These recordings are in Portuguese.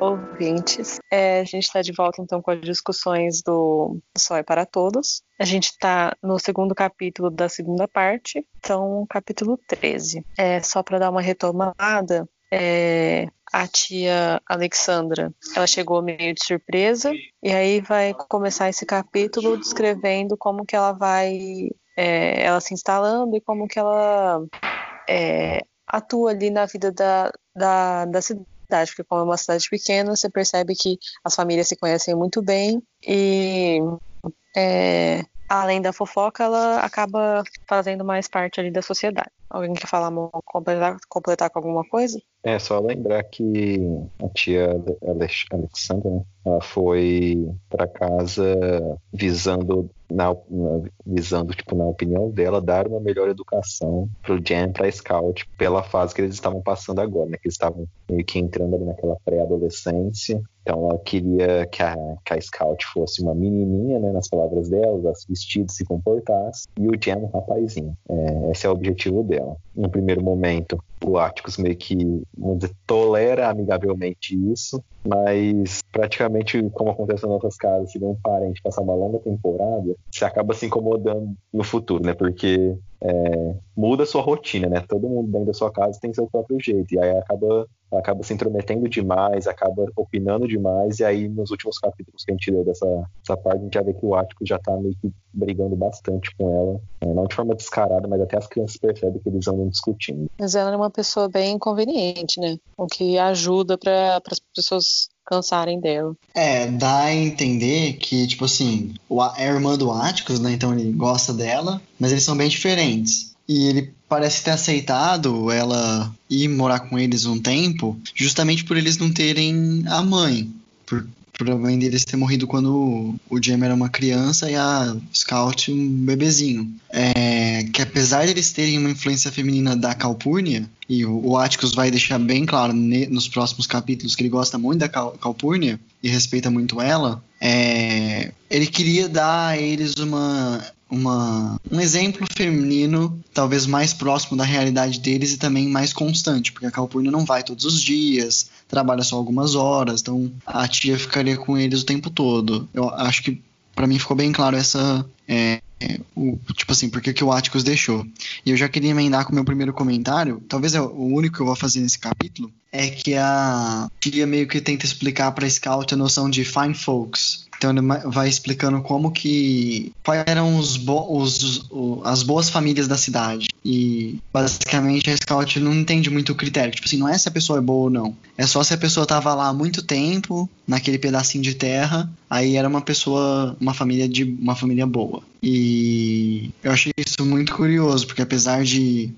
Ouvintes. É, a gente está de volta então com as discussões do Só é para Todos. A gente está no segundo capítulo da segunda parte, então capítulo 13. É, só para dar uma retomada, é, a tia Alexandra, ela chegou meio de surpresa e aí vai começar esse capítulo descrevendo como que ela vai, é, ela se instalando e como que ela é, atua ali na vida da, da, da cidade porque como é uma cidade pequena, você percebe que as famílias se conhecem muito bem e é, além da fofoca, ela acaba fazendo mais parte ali da sociedade. Alguém quer falar, completar, completar com alguma coisa? É, só lembrar que a tia Alexandra, né, ela foi para casa visando, na, visando, tipo, na opinião dela, dar uma melhor educação pro Jen, pra Scout, pela fase que eles estavam passando agora, né? Que eles estavam meio que entrando ali naquela pré-adolescência. Então ela queria que a, que a Scout fosse uma menininha, né? Nas palavras dela, vestido, se comportasse. E o Jen um rapazinho. É, esse é o objetivo dela. No primeiro momento, o Atticus meio que, dizer, tolera amigavelmente isso, mas praticamente, como acontece nas nossas casas, se vê um parente passar uma longa temporada, você acaba se incomodando no futuro, né? Porque é, muda a sua rotina, né? Todo mundo dentro da sua casa tem seu próprio jeito, e aí acaba acaba se intrometendo demais, acaba opinando demais, e aí nos últimos capítulos que a gente leu dessa, dessa parte, a gente já vê que o Ático já tá meio que brigando bastante com ela, é, não de forma descarada, mas até as crianças percebem que eles andam discutindo. Mas ela é uma pessoa bem inconveniente, né? O que ajuda para as pessoas cansarem dela. É, dá a entender que, tipo assim, é a irmã do Áticos, né? Então ele gosta dela, mas eles são bem diferentes. E ele parece ter aceitado ela ir morar com eles um tempo, justamente por eles não terem a mãe. Por, por a mãe deles ter morrido quando o Jamie era uma criança e a Scout um bebezinho. É, que apesar de eles terem uma influência feminina da Calpurnia, e o, o Atticus vai deixar bem claro ne, nos próximos capítulos que ele gosta muito da Cal, Calpurnia e respeita muito ela, é, ele queria dar a eles uma uma, um exemplo feminino, talvez mais próximo da realidade deles e também mais constante, porque a Calpurnia não vai todos os dias, trabalha só algumas horas, então a tia ficaria com eles o tempo todo. Eu acho que para mim ficou bem claro essa. É, o, tipo assim, porque que o Atticus deixou. E eu já queria emendar com o meu primeiro comentário, talvez é o único que eu vou fazer nesse capítulo, é que a tia meio que tenta explicar para Scout a noção de fine folks, então ele vai explicando como que quais eram os, bo os, os, as boas famílias da cidade. E basicamente a Scout não entende muito o critério. Tipo assim, não é se a pessoa é boa ou não. É só se a pessoa tava lá há muito tempo, naquele pedacinho de terra, aí era uma pessoa, uma família de uma família boa. E eu achei isso muito curioso, porque apesar de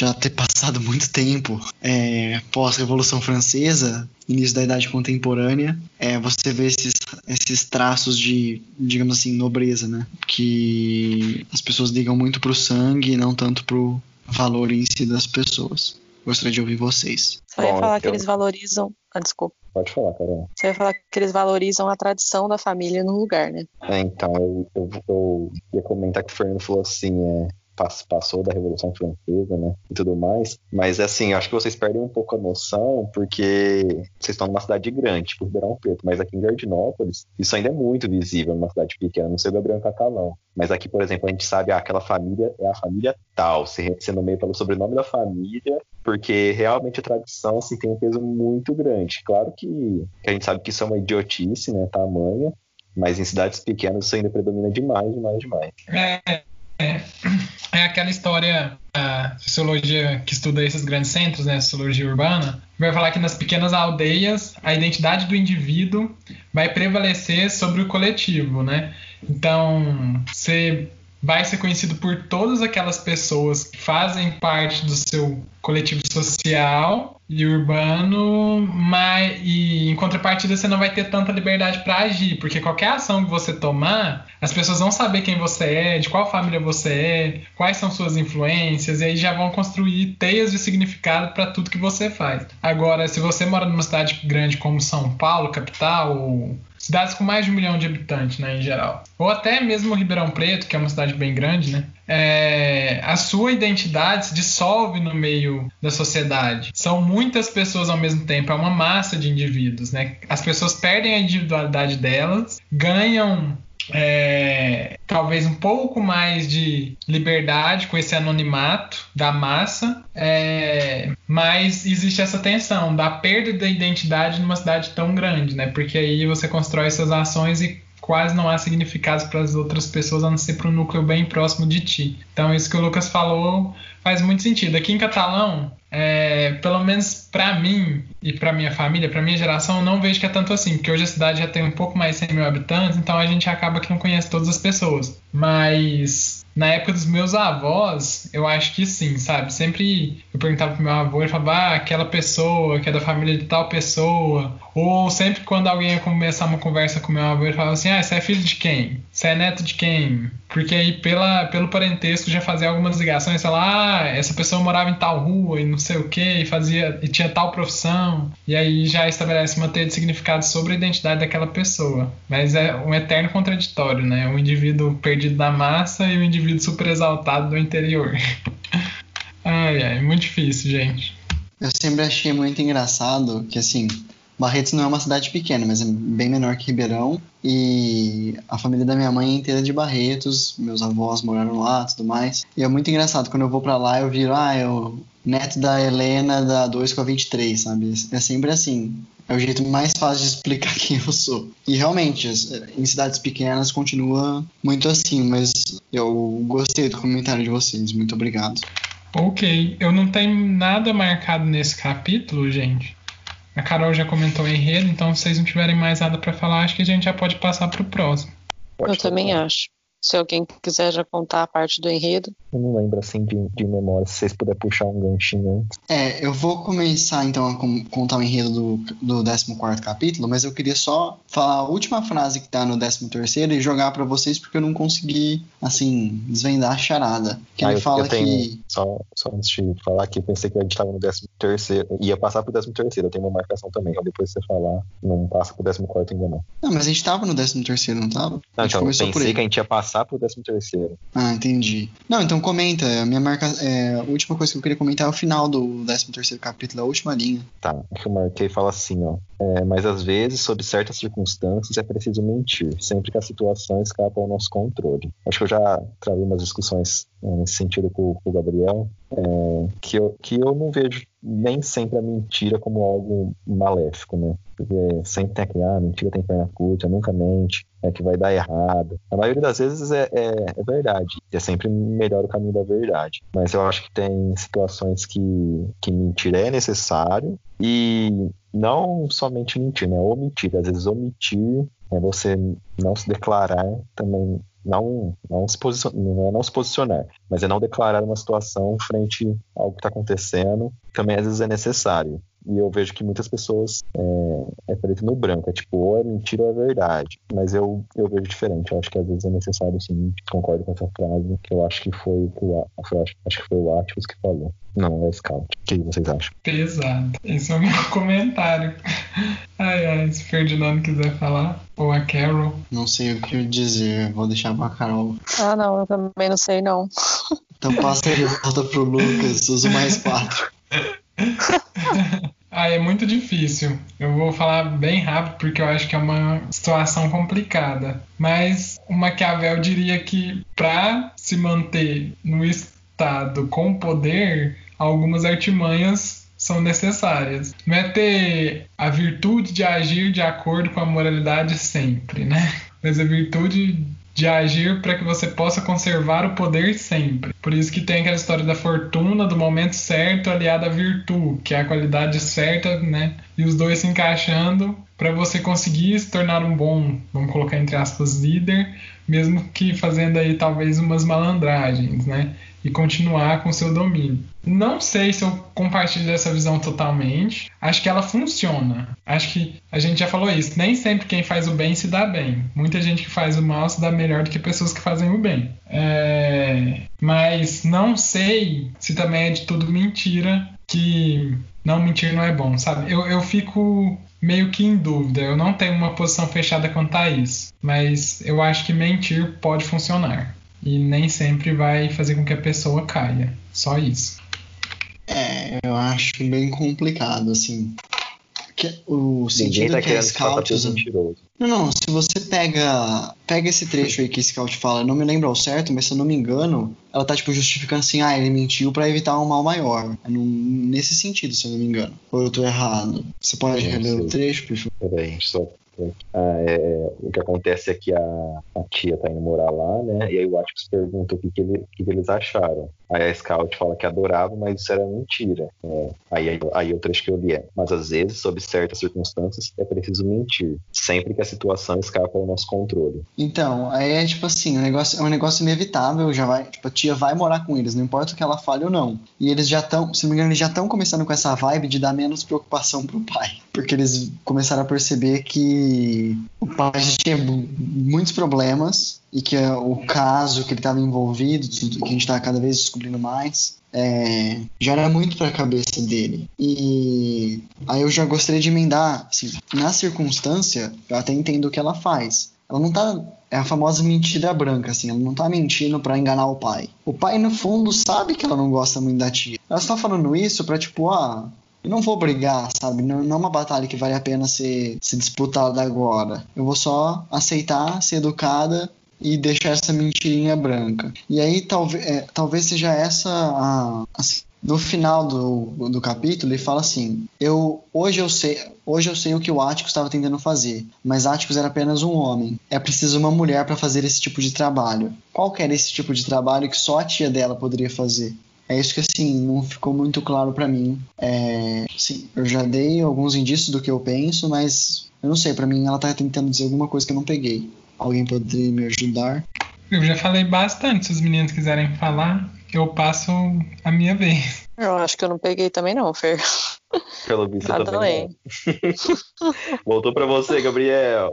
já ter passado muito tempo é, pós-Revolução Francesa, início da Idade Contemporânea, é, você vê esses, esses traços de, digamos assim, nobreza, né? Que as pessoas ligam muito pro sangue e não tanto pro valor em si das pessoas. Gostaria de ouvir vocês. Só ia falar que eles valorizam. Ah, desculpa. Pode falar, Carol. Você ia falar que eles valorizam a tradição da família no lugar, né? É, então, eu, eu, eu ia comentar que o Fernando falou assim: é, passou da Revolução Francesa, né, e tudo mais. Mas, assim, acho que vocês perdem um pouco a noção, porque vocês estão numa cidade grande, tipo Ribeirão Preto, mas aqui em Jardinópolis, isso ainda é muito visível numa cidade pequena, não sei o Gabriel Catalão. Mas aqui, por exemplo, a gente sabe, ah, aquela família é a família tal, você nomeia pelo sobrenome da família, porque realmente a tradição assim, tem um peso muito grande. Claro que, que a gente sabe que isso é uma idiotice, né, tamanha, mas em cidades pequenas isso ainda predomina demais, demais, demais. É, é, é aquela história, a sociologia que estuda esses grandes centros, né, sociologia urbana, vai falar que nas pequenas aldeias a identidade do indivíduo vai prevalecer sobre o coletivo, né? Então, você vai ser conhecido por todas aquelas pessoas que fazem parte do seu coletivo social e urbano, mas e em contrapartida você não vai ter tanta liberdade para agir, porque qualquer ação que você tomar, as pessoas vão saber quem você é, de qual família você é, quais são suas influências, e aí já vão construir teias de significado para tudo que você faz. Agora, se você mora numa cidade grande como São Paulo, capital, ou cidades com mais de um milhão de habitantes, né, em geral. Ou até mesmo Ribeirão Preto, que é uma cidade bem grande, né? É, a sua identidade se dissolve no meio da sociedade. São muitas pessoas ao mesmo tempo, é uma massa de indivíduos, né? As pessoas perdem a individualidade delas, ganham é, talvez um pouco mais de liberdade com esse anonimato da massa, é, mas existe essa tensão da perda da identidade numa cidade tão grande, né? Porque aí você constrói suas ações e quase não há significados para as outras pessoas a não ser para um núcleo bem próximo de ti. Então isso que o Lucas falou faz muito sentido. Aqui em Catalão, é, pelo menos para mim e para minha família, para minha geração, eu não vejo que é tanto assim, porque hoje a cidade já tem um pouco mais de 100 mil habitantes, então a gente acaba que não conhece todas as pessoas. Mas na época dos meus avós, eu acho que sim, sabe? Sempre eu perguntava pro meu avô, ele falava, ah, aquela pessoa que é da família de tal pessoa. Ou sempre quando alguém ia começar uma conversa com meu avô, ele falava assim, ah, você é filho de quem? Você é neto de quem? Porque aí pela, pelo parentesco já fazia algumas ligações, sei lá, ah, essa pessoa morava em tal rua e não sei o que, e fazia, e tinha tal profissão. E aí já estabelece uma teia de significado sobre a identidade daquela pessoa. Mas é um eterno contraditório, né? Um indivíduo perdido da massa e um indivíduo super exaltado do interior. ai, ai, muito difícil, gente. Eu sempre achei muito engraçado que, assim, Barretos não é uma cidade pequena, mas é bem menor que Ribeirão. E a família da minha mãe é inteira de Barretos, meus avós moraram lá tudo mais. E é muito engraçado, quando eu vou para lá eu viro, ah, é o neto da Helena da 2 com a 23, sabe? É sempre assim. É o jeito mais fácil de explicar quem eu sou. E realmente, em cidades pequenas continua muito assim, mas eu gostei do comentário de vocês. Muito obrigado. Ok, eu não tenho nada marcado nesse capítulo, gente. A Carol já comentou o enredo, então se vocês não tiverem mais nada para falar, acho que a gente já pode passar para o próximo. eu também acho. Se alguém quiser já contar a parte do enredo. Eu não lembro assim de, de memória, se vocês puderem puxar um ganchinho antes. É, eu vou começar então a contar o enredo do, do 14 capítulo, mas eu queria só falar a última frase que tá no 13 e jogar para vocês porque eu não consegui, assim, desvendar a charada. Que ah, ele eu, fala eu tenho, que. Só, só antes de falar que eu pensei que a gente tava no 13, ia passar pro 13, eu tenho uma marcação também. Então depois você falar, não passa pro 14 ainda não. Não, mas a gente tava no 13, não tava? Não, então, pensei que a gente ia passar passar pro 13 terceiro. Ah, entendi. Não, então comenta. A minha marca, é, a última coisa que eu queria comentar é o final do 13 terceiro capítulo, a última linha. Tá, que eu marquei fala assim, ó. É, mas às vezes, sob certas circunstâncias, é preciso mentir, sempre que a situação escapa ao nosso controle. Acho que eu já travei umas discussões é, nesse sentido com, com o Gabriel, é, que, eu, que eu não vejo nem sempre a mentira como algo maléfico, né? Porque sempre tem aquele, ah, mentira tem perna curta, nunca mente, é que vai dar errado. A maioria das vezes é, é, é verdade, é sempre melhor o caminho da verdade. Mas eu acho que tem situações que, que mentir é necessário e não somente mentir, né? Omitir. Às vezes omitir é você não se declarar também não não se posicionar, é não se posicionar, mas é não declarar uma situação frente ao que está acontecendo. Também às vezes é necessário. E eu vejo que muitas pessoas é, é preto no branco, é tipo, ou é mentira ou é verdade. Mas eu, eu vejo diferente. Eu acho que às vezes é necessário, sim, concordo com essa frase, que eu acho que foi o acho, acho que foi o Atlas que falou. Não, é Scout. O que vocês acham? Pesado. Esse é o meu comentário. Ai, ai, se o Ferdinando quiser falar, ou a Carol. Não sei o que dizer, vou deixar pra Carol. Ah, não, eu também não sei, não. Então passa de volta pro Lucas, uso mais quatro. Ah, é muito difícil. Eu vou falar bem rápido porque eu acho que é uma situação complicada. Mas o Maquiavel diria que para se manter no estado com poder, algumas artimanhas são necessárias. Não é ter a virtude de agir de acordo com a moralidade sempre, né? Mas a virtude de agir para que você possa conservar o poder sempre. Por isso que tem aquela história da fortuna, do momento certo aliada à virtude, que é a qualidade certa, né? E os dois se encaixando para você conseguir se tornar um bom, vamos colocar entre aspas, líder, mesmo que fazendo aí talvez umas malandragens, né? E continuar com seu domínio. Não sei se eu compartilho dessa visão totalmente. Acho que ela funciona. Acho que a gente já falou isso. Nem sempre quem faz o bem se dá bem. Muita gente que faz o mal se dá melhor do que pessoas que fazem o bem. É... Mas não sei se também é de tudo mentira que não mentir não é bom, sabe? Eu, eu fico meio que em dúvida. Eu não tenho uma posição fechada quanto a isso, mas eu acho que mentir pode funcionar e nem sempre vai fazer com que a pessoa caia. Só isso. É, eu acho bem complicado, assim. Que, o sentido tá que a Scout usa. Não, não, se você pega pega esse trecho aí que Scout fala, não me lembro ao certo, mas se eu não me engano, ela tá tipo justificando assim, ah, ele mentiu para evitar um mal maior. É num, nesse sentido, se eu não me engano. Ou eu tô errado. Você pode reler o trecho, por favor? Peraí, só ah, é, o que acontece é que a, a, tia tá indo morar lá, né? E aí o Atticus pergunta o que, que, ele, que, que eles acharam. Aí a Scout fala que adorava, mas isso era mentira. É, aí, aí, aí que eu li é: Mas às vezes, sob certas circunstâncias, é preciso mentir, sempre que a situação escapa ao nosso controle. Então, aí é tipo assim: o negócio, é um negócio inevitável, já vai, tipo, a tia vai morar com eles, não importa o que ela fale ou não. E eles já estão, se não me engano, eles já estão começando com essa vibe de dar menos preocupação pro pai. Porque eles começaram a perceber que o pai tinha muitos problemas e que o caso que ele estava envolvido, que a gente está cada vez descobrindo mais, é, já era muito para a cabeça dele. E aí eu já gostaria de emendar, assim, na circunstância, eu até entendo o que ela faz. Ela não tá. É a famosa mentira branca, assim. Ela não tá mentindo para enganar o pai. O pai, no fundo, sabe que ela não gosta muito da tia. Ela está falando isso pra, tipo, ah, eu não vou brigar, sabe? Não, não, é uma batalha que vale a pena ser, ser disputada agora. Eu vou só aceitar, ser educada e deixar essa mentirinha branca. E aí talvez, é, talvez seja essa a, a no final do, do capítulo ele fala assim: eu hoje eu sei hoje eu sei o que o Atticus estava tentando fazer, mas Atticus era apenas um homem. É preciso uma mulher para fazer esse tipo de trabalho. Qual que era esse tipo de trabalho que só a tia dela poderia fazer? É isso que assim não ficou muito claro para mim. É, sim, eu já dei alguns indícios do que eu penso, mas eu não sei. Para mim ela tá tentando dizer alguma coisa que eu não peguei. Alguém poderia me ajudar? Eu já falei bastante. Se os meninos quiserem falar, eu passo a minha vez. Eu acho que eu não peguei também não, Fer. Pelo visto eu também. Voltou para você, Gabriel.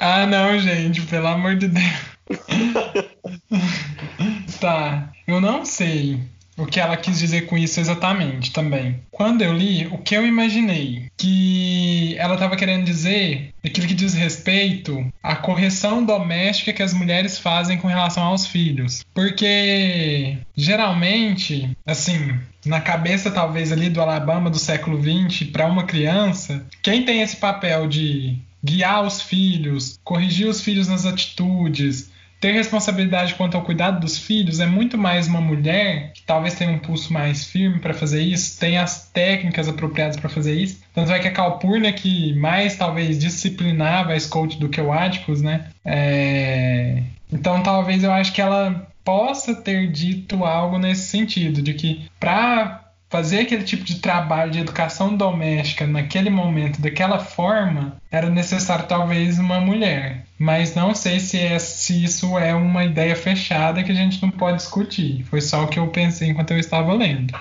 Ah, não, gente, pelo amor de Deus. tá, eu não sei o que ela quis dizer com isso exatamente também. Quando eu li, o que eu imaginei que ela estava querendo dizer aquilo que diz respeito à correção doméstica que as mulheres fazem com relação aos filhos. Porque geralmente, assim, na cabeça talvez ali do Alabama do século XX para uma criança, quem tem esse papel de guiar os filhos, corrigir os filhos nas atitudes, ter responsabilidade quanto ao cuidado dos filhos é muito mais uma mulher que talvez tenha um pulso mais firme para fazer isso, tem as técnicas apropriadas para fazer isso. Tanto é que a Calpurnia, que mais talvez disciplinava a Scout do que o Atticus, né? É... Então talvez eu acho que ela possa ter dito algo nesse sentido, de que para fazer aquele tipo de trabalho de educação doméstica naquele momento, daquela forma, era necessário talvez uma mulher. Mas não sei se, é, se isso é uma ideia fechada que a gente não pode discutir. Foi só o que eu pensei enquanto eu estava lendo.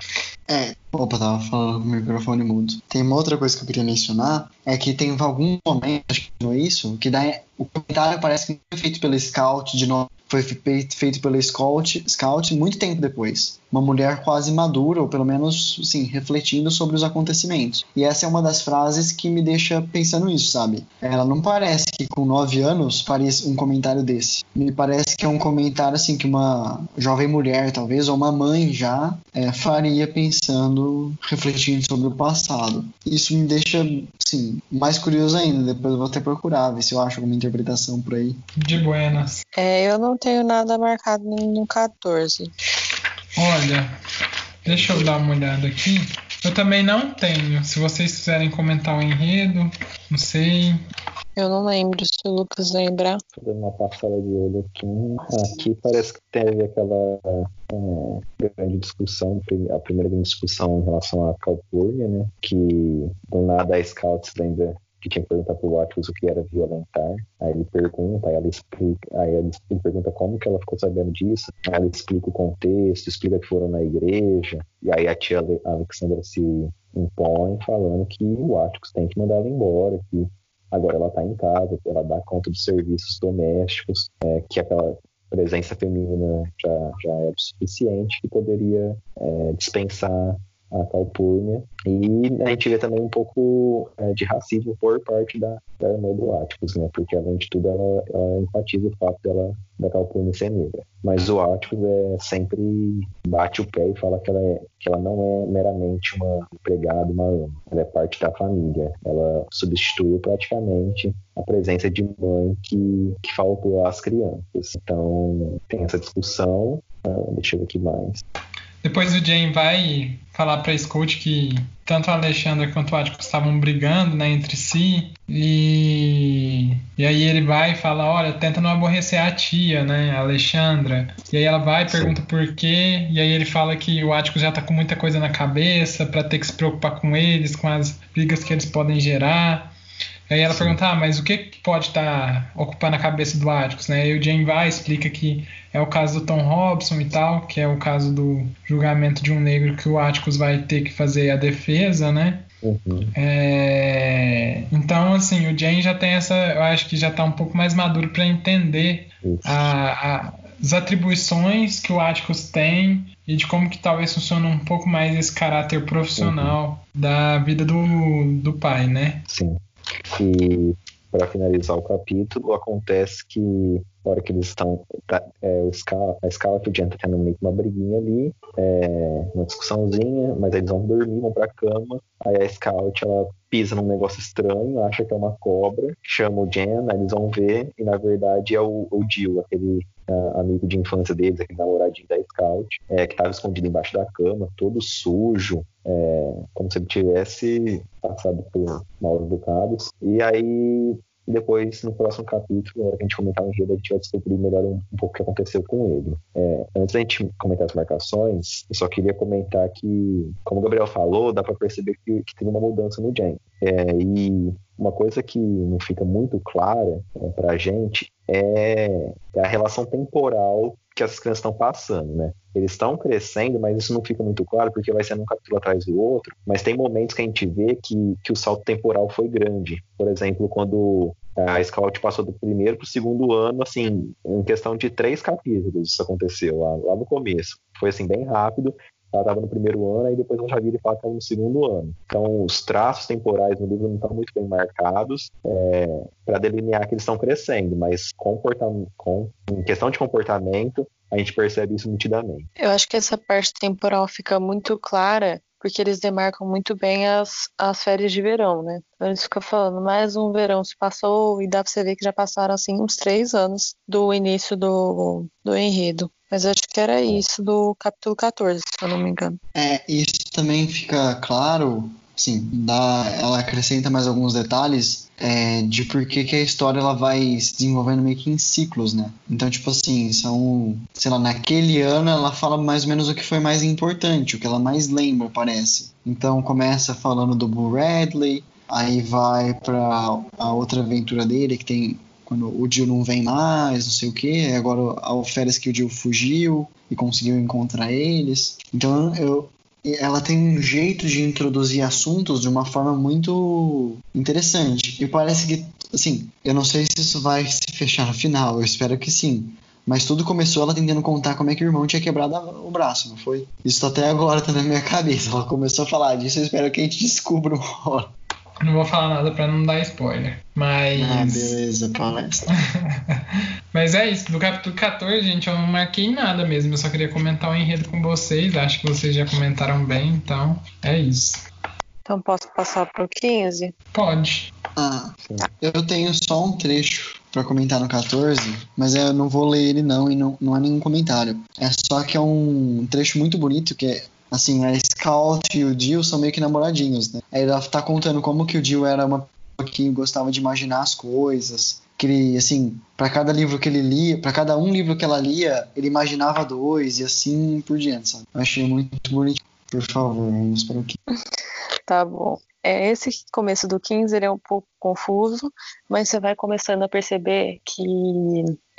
É, opa, tava falando com o microfone mudo. Tem uma outra coisa que eu queria mencionar, é que tem algum momento, acho que não é isso, que dá, o comentário parece que foi feito pelo Scout de novo foi feito pelo Scout, Scout muito tempo depois. Uma mulher quase madura, ou pelo menos, sim, refletindo sobre os acontecimentos. E essa é uma das frases que me deixa pensando isso, sabe? Ela não parece que com nove anos faria um comentário desse. Me parece que é um comentário, assim, que uma jovem mulher, talvez, ou uma mãe já, é, faria pensando, refletindo sobre o passado. Isso me deixa, sim, mais curioso ainda. Depois eu vou até procurar, ver se eu acho alguma interpretação por aí. De buenas. É, eu não tenho nada marcado no 14. Olha, deixa eu dar uma olhada aqui. Eu também não tenho. Se vocês quiserem comentar o enredo, não sei. Eu não lembro, se o Lucas lembrar. Tô dando uma passada de olho aqui. Aqui parece que teve aquela é, grande discussão, a primeira grande discussão em relação à Calpurnia, né? Que do nada a Scout se lembra que tinha que perguntar pro Atlas o que era violentar. Aí ele pergunta, aí ela explica, aí ele pergunta como que ela ficou sabendo disso. Aí ela explica o contexto, explica que foram na igreja. E aí a tia Alexandra se impõe falando que o Atticus tem que mandar ela embora, que agora ela está em casa, ela dá conta dos serviços domésticos, é, que aquela presença feminina já, já o suficiente, que poderia é, dispensar a Calpurnia. E a gente vê também um pouco é, de racismo por parte da, da irmã do Atticus, né? Porque além de tudo ela, ela enfatiza o fato dela da Calpurnia ser negra. Mas o Atticus é sempre bate o pé e fala que ela, é, que ela não é meramente uma empregada, uma ama. Ela é parte da família. Ela substitui praticamente a presença de mãe que, que faltou às crianças. Então tem essa discussão. Ah, deixa eu ver aqui mais. Depois o Jane vai falar para Scout que tanto a Alexandra quanto o Atticus estavam brigando né, entre si. E, e aí ele vai e fala: Olha, tenta não aborrecer a tia, né, a Alexandra. E aí ela vai e pergunta por quê. E aí ele fala que o Atticus já tá com muita coisa na cabeça para ter que se preocupar com eles, com as brigas que eles podem gerar. Aí ela Sim. pergunta, ah, mas o que pode estar tá ocupando a cabeça do Atticus, né? E o Jane vai explica que é o caso do Tom Robson e tal, que é o caso do julgamento de um negro que o Atticus vai ter que fazer a defesa, né? Uhum. É... Então, assim, o Jane já tem essa, eu acho que já está um pouco mais maduro para entender a, a, as atribuições que o Atticus tem e de como que talvez funcione um pouco mais esse caráter profissional uhum. da vida do, do pai, né? Sim. E para finalizar o capítulo, acontece que na hora que eles estão. Tá, é, o Scar, a Scarlet e o Jen tá tendo meio que uma briguinha ali, é, uma discussãozinha, mas eles vão dormir, vão pra cama. Aí a Scout ela pisa num negócio estranho, acha que é uma cobra, chama o Jen, aí eles vão ver, e na verdade é o, o Jill, aquele amigo de infância deles, aquele namoradinho da Scout, é, que estava escondido embaixo da cama, todo sujo, é, como se ele tivesse passado por maus educados. E aí depois, no próximo capítulo, na hora que a gente comentar o enredo, a gente vai descobrir melhor um, um pouco o que aconteceu com ele. É, antes da gente comentar as marcações, eu só queria comentar que, como o Gabriel falou, dá para perceber que, que tem uma mudança no Jen. É, e uma coisa que não fica muito clara é, para a gente é, é a relação temporal que as crianças estão passando, né? Eles estão crescendo, mas isso não fica muito claro porque vai sendo um capítulo atrás do outro. Mas tem momentos que a gente vê que, que o salto temporal foi grande. Por exemplo, quando a Scout passou do primeiro para o segundo ano, assim, em questão de três capítulos isso aconteceu lá, lá no começo. Foi assim, bem rápido. Ela estava no primeiro ano, e depois ela já e fala que estava no segundo ano. Então, os traços temporais no livro não estão muito bem marcados é, para delinear que eles estão crescendo, mas com, em questão de comportamento, a gente percebe isso nitidamente. Eu acho que essa parte temporal fica muito clara porque eles demarcam muito bem as, as férias de verão, né? Então eles ficam falando, mais um verão se passou e dá pra você ver que já passaram assim uns três anos do início do, do enredo. Mas acho que era isso do capítulo 14, se eu não me engano. É, isso também fica claro sim, ela acrescenta mais alguns detalhes é, de por que, a história ela vai se desenvolvendo meio que em ciclos, né? Então, tipo assim, são, sei lá, naquele ano ela fala mais ou menos o que foi mais importante, o que ela mais lembra, parece. Então, começa falando do Bull Radley, aí vai para a outra aventura dele, que tem quando o Jill não vem mais, não sei o que, agora a férias que o Jill fugiu e conseguiu encontrar eles. Então eu, ela tem um jeito de introduzir assuntos de uma forma muito interessante. E parece que, assim, eu não sei se isso vai se fechar no final, eu espero que sim. Mas tudo começou ela tentando contar como é que o irmão tinha quebrado o braço, não foi? Isso até agora tá na minha cabeça. Ela começou a falar disso, eu espero que a gente descubra uma hora. Não vou falar nada para não dar spoiler. Mas. Ah, beleza, palestra. mas é isso. Do capítulo 14, gente, eu não marquei nada mesmo. Eu só queria comentar o enredo com vocês. Acho que vocês já comentaram bem, então é isso. Então posso passar pro 15? Pode. Ah, eu tenho só um trecho para comentar no 14, mas eu não vou ler ele não e não, não há nenhum comentário. É só que é um trecho muito bonito que é assim, a Scout e o Jill são meio que namoradinhos, né? Aí ela tá contando como que o Jill era uma que gostava de imaginar as coisas, que ele, assim, para cada livro que ele lia, para cada um livro que ela lia, ele imaginava dois e assim por diante, sabe? Eu achei muito bonito. Por favor, vamos para o. Tá bom. É, esse começo do 15 ele é um pouco confuso, mas você vai começando a perceber que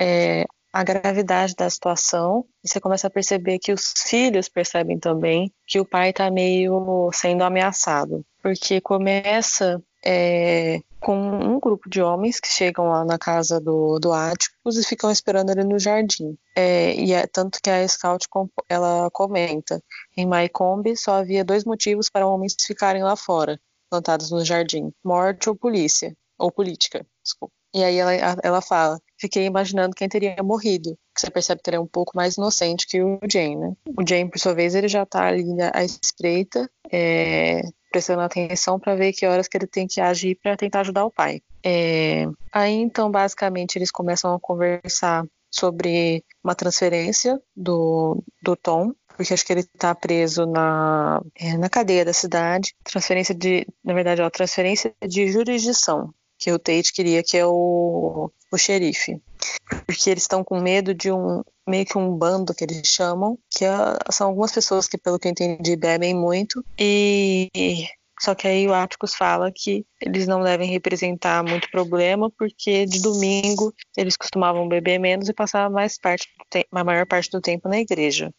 é, a gravidade da situação e você começa a perceber que os filhos percebem também que o pai está meio sendo ameaçado, porque começa é, com um grupo de homens que chegam lá na casa do, do Áticos e ficam esperando ele no jardim. É, e é, tanto que a Scout ela comenta, em Maikombe só havia dois motivos para homens ficarem lá fora, plantados no jardim, morte ou polícia, ou política, desculpa. E aí ela, ela fala, fiquei imaginando quem teria morrido. Você percebe que ele é um pouco mais inocente que o Jane, né? O Jane, por sua vez, ele já tá ali à espreita, é, prestando atenção para ver que horas que ele tem que agir para tentar ajudar o pai. É, aí, então, basicamente, eles começam a conversar sobre uma transferência do, do Tom, porque acho que ele está preso na, é, na cadeia da cidade. Transferência de, na verdade, é transferência de jurisdição, que o Tate queria que é o, o xerife. Porque eles estão com medo de um meio que um bando que eles chamam, que é, são algumas pessoas que, pelo que eu entendi, bebem muito. E só que aí o Atticus fala que eles não devem representar muito problema, porque de domingo eles costumavam beber menos e passar mais parte a maior parte do tempo na igreja.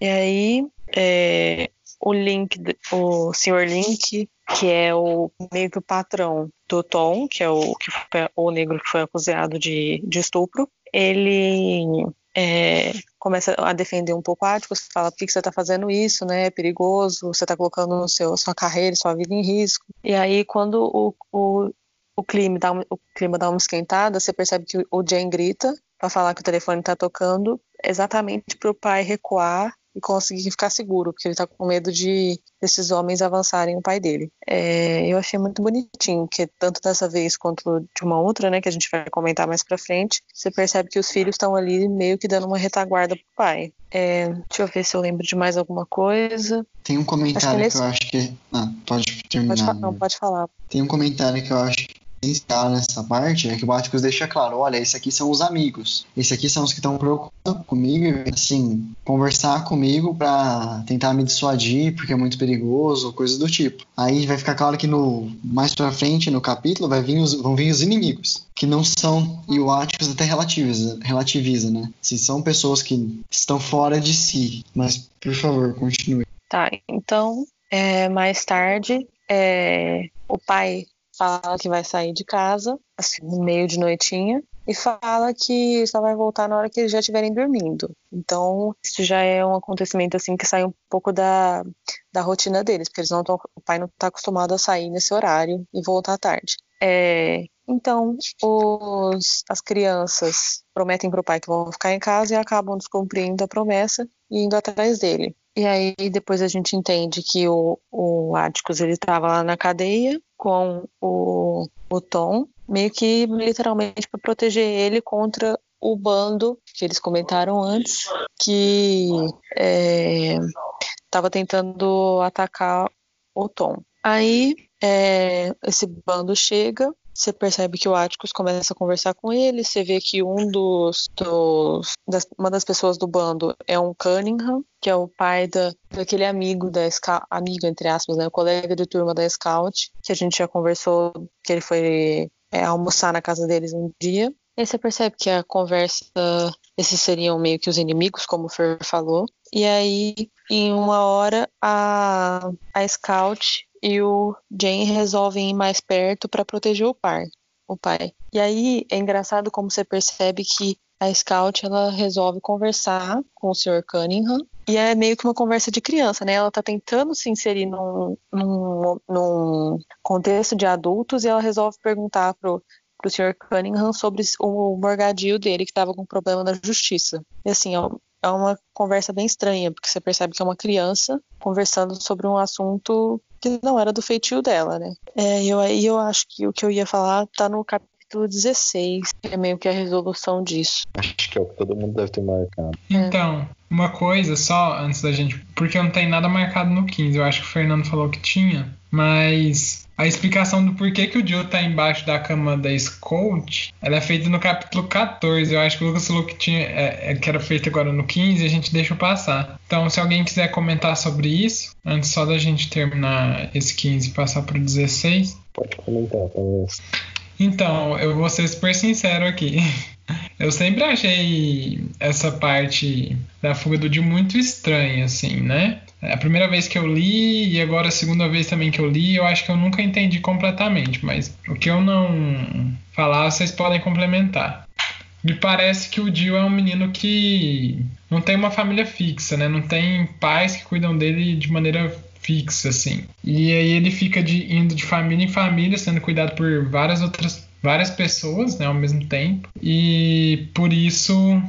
E aí é, o Link, o Sr. Link, que é o meio que o patrão do Tom, que é o, que foi, o negro que foi acusado de, de estupro, ele é, começa a defender um pouco Áticos, fala por que, você está fazendo isso, né? É perigoso, você está colocando seu, sua carreira, sua vida em risco. E aí, quando o, o, o, clima, dá, o clima dá uma esquentada, você percebe que o Jane grita para falar que o telefone está tocando, exatamente para o pai recuar e conseguir ficar seguro, porque ele tá com medo de esses homens avançarem o pai dele. É, eu achei muito bonitinho, que tanto dessa vez quanto de uma outra, né, que a gente vai comentar mais pra frente, você percebe que os filhos estão ali meio que dando uma retaguarda pro pai. É, deixa eu ver se eu lembro de mais alguma coisa. Tem um comentário que, nesse... que eu acho que. Ah, pode terminar. Pode, não, pode falar. Tem um comentário que eu acho essencial nessa parte é que o Atticus deixa claro, olha, esses aqui são os amigos, esses aqui são os que estão preocupados comigo, assim, conversar comigo para tentar me dissuadir, porque é muito perigoso, coisas do tipo. Aí vai ficar claro que no mais pra frente, no capítulo, vai vir os, vão vir os inimigos, que não são, e o Atticus até relativiza, relativiza né? Assim, são pessoas que estão fora de si, mas, por favor, continue. Tá, então, é, mais tarde, é, o pai fala que vai sair de casa, assim, no meio de noitinha, e fala que só vai voltar na hora que eles já estiverem dormindo. Então, isso já é um acontecimento assim que sai um pouco da, da rotina deles, porque eles não tão, o pai não está acostumado a sair nesse horário e voltar tarde. É, então, os, as crianças prometem para o pai que vão ficar em casa e acabam descumprindo a promessa e indo atrás dele. E aí depois a gente entende que o, o Atticus ele estava lá na cadeia com o, o Tom, meio que literalmente para proteger ele contra o bando que eles comentaram antes, que estava é, tentando atacar o Tom. Aí é, esse bando chega você percebe que o Atticus começa a conversar com ele, você vê que um dos, dos das, uma das pessoas do bando é um Cunningham, que é o pai da, daquele amigo da Scout, amigo entre aspas, né, o colega de turma da Scout, que a gente já conversou que ele foi é, almoçar na casa deles um dia. E aí você percebe que a conversa, esses seriam meio que os inimigos, como o Fer falou. E aí, em uma hora, a, a Scout e o Jane resolvem ir mais perto para proteger o pai, o pai. E aí é engraçado como você percebe que a Scout ela resolve conversar com o Sr. Cunningham e é meio que uma conversa de criança, né? Ela tá tentando se inserir num, num, num contexto de adultos e ela resolve perguntar pro pro Sr. Cunningham sobre o morgadio dele que estava com problema na justiça. E assim, é uma conversa bem estranha, porque você percebe que é uma criança conversando sobre um assunto que não era do feitio dela, né? É, eu, aí eu acho que o que eu ia falar tá no capítulo 16, que é meio que a resolução disso. Acho que é o que todo mundo deve ter marcado. Então, uma coisa só antes da gente, porque não tem nada marcado no 15, eu acho que o Fernando falou que tinha, mas a explicação do porquê que o Jill tá embaixo da cama da Scout, ela é feita no capítulo 14. Eu acho que o Lucas falou que, tinha, é, é, que era feito agora no 15 e a gente deixa passar. Então, se alguém quiser comentar sobre isso, antes só da gente terminar esse 15 e passar pro 16. Pode comentar, talvez. Então, eu vou ser super sincero aqui. Eu sempre achei essa parte da fuga do Jill muito estranha, assim, né? É a primeira vez que eu li e agora a segunda vez também que eu li, eu acho que eu nunca entendi completamente, mas o que eu não falar, vocês podem complementar. Me parece que o Jill é um menino que não tem uma família fixa, né? Não tem pais que cuidam dele de maneira fixa, assim. E aí ele fica de, indo de família em família, sendo cuidado por várias outras várias pessoas né, ao mesmo tempo. E por isso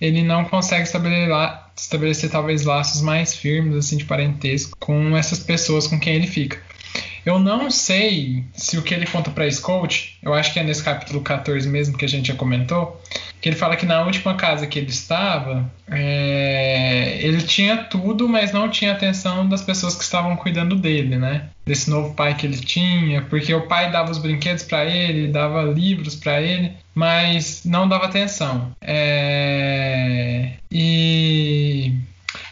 ele não consegue estabelecer, estabelecer talvez laços mais firmes assim de parentesco com essas pessoas com quem ele fica. Eu não sei se o que ele conta para Scout, eu acho que é nesse capítulo 14 mesmo que a gente já comentou, que ele fala que na última casa que ele estava, é, ele tinha tudo, mas não tinha atenção das pessoas que estavam cuidando dele, né? Desse novo pai que ele tinha, porque o pai dava os brinquedos para ele, dava livros para ele, mas não dava atenção. É, e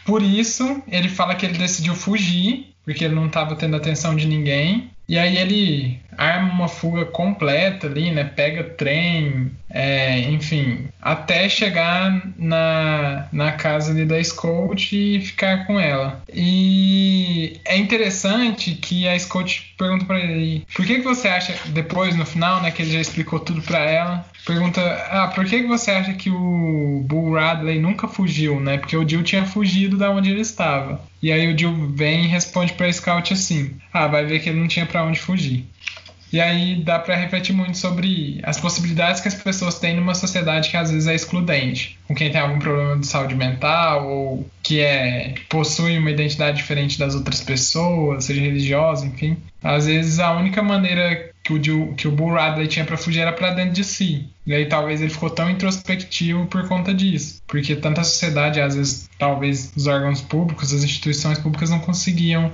por isso ele fala que ele decidiu fugir porque ele não estava tendo atenção de ninguém. E aí ele arma uma fuga completa ali, né? Pega trem, é, enfim, até chegar na, na casa ali da Scout e ficar com ela. E é interessante que a Scout pergunta para ele: por que, que você acha, depois no final, né, que ele já explicou tudo para ela, pergunta: ah, por que, que você acha que o Bull Radley nunca fugiu, né? Porque o Jill tinha fugido da onde ele estava. E aí o Jill vem e responde para Scout assim: ah, vai ver que ele não tinha para onde fugir. E aí dá para refletir muito sobre as possibilidades que as pessoas têm numa sociedade que às vezes é excludente, com quem tem algum problema de saúde mental ou que é possui uma identidade diferente das outras pessoas, seja religiosa, enfim. Às vezes a única maneira que o, que o Bull Radley tinha para fugir era para dentro de si. E aí talvez ele ficou tão introspectivo por conta disso. Porque tanta sociedade, às vezes, talvez os órgãos públicos, as instituições públicas não conseguiam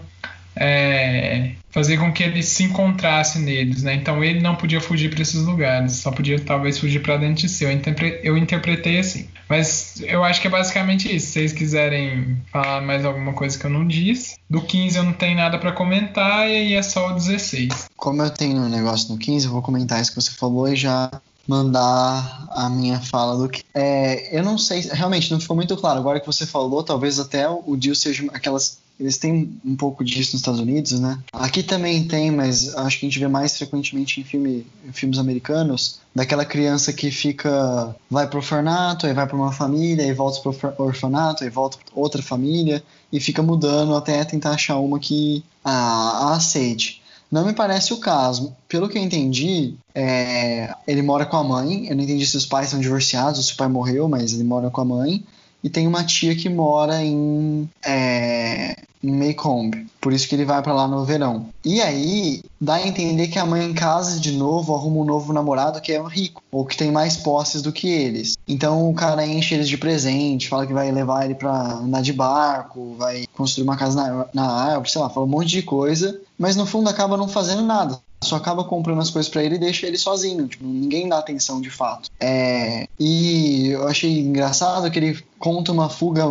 é, fazer com que ele se encontrasse neles, né? Então ele não podia fugir para esses lugares, só podia talvez fugir para dentro de si. Eu, interpre eu interpretei assim. Mas eu acho que é basicamente isso. Se vocês quiserem falar mais alguma coisa que eu não disse, do 15 eu não tenho nada para comentar e aí é só o 16. Como eu tenho um negócio no 15, eu vou comentar isso que você falou e já mandar a minha fala do que. É, eu não sei, realmente não ficou muito claro. Agora que você falou, talvez até o Dio seja aquelas eles têm um pouco disso nos Estados Unidos, né? Aqui também tem, mas acho que a gente vê mais frequentemente em, filme, em filmes americanos, daquela criança que fica, vai pro orfanato, aí vai para uma família, aí volta pro orfanato, aí volta pra outra família, e fica mudando até tentar achar uma que a, a aceite. Não me parece o caso. Pelo que eu entendi, é, ele mora com a mãe. Eu não entendi se os pais são divorciados ou se o pai morreu, mas ele mora com a mãe e tem uma tia que mora em, é, em Maycomb. Por isso que ele vai para lá no verão. E aí dá a entender que a mãe casa de novo arruma um novo namorado que é rico ou que tem mais posses do que eles. Então o cara enche eles de presente, fala que vai levar ele para andar de barco, vai construir uma casa na, na árvore, sei lá, fala um monte de coisa, mas no fundo acaba não fazendo nada só acaba comprando as coisas para ele e deixa ele sozinho. Tipo, ninguém dá atenção de fato. É, e eu achei engraçado que ele conta uma fuga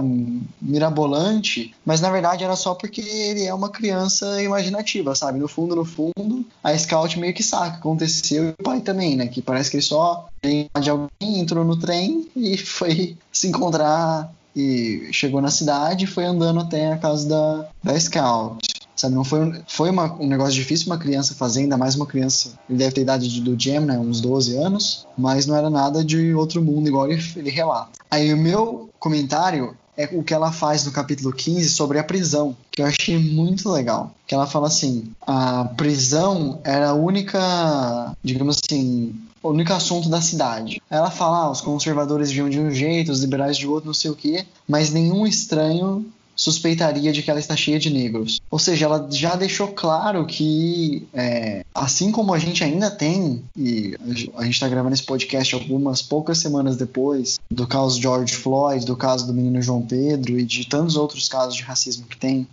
mirabolante, mas na verdade era só porque ele é uma criança imaginativa, sabe? No fundo, no fundo, a Scout meio que saca que aconteceu e o pai também, né? Que parece que ele só de alguém, entrou no trem e foi se encontrar e chegou na cidade e foi andando até a casa da, da Scout sabe? Não foi, foi uma, um negócio difícil uma criança fazer, ainda mais uma criança, ele deve ter idade de, do Jam, né, uns 12 anos, mas não era nada de outro mundo, igual ele, ele relata. Aí o meu comentário é o que ela faz no capítulo 15 sobre a prisão, que eu achei muito legal. Que ela fala assim: a prisão era a única, digamos assim, o único assunto da cidade. Ela fala: ah, os conservadores viam de um jeito, os liberais de outro, não sei o quê, mas nenhum estranho suspeitaria de que ela está cheia de negros. Ou seja, ela já deixou claro que, é, assim como a gente ainda tem, e a gente está gravando esse podcast algumas poucas semanas depois do caso George Floyd, do caso do menino João Pedro e de tantos outros casos de racismo que tem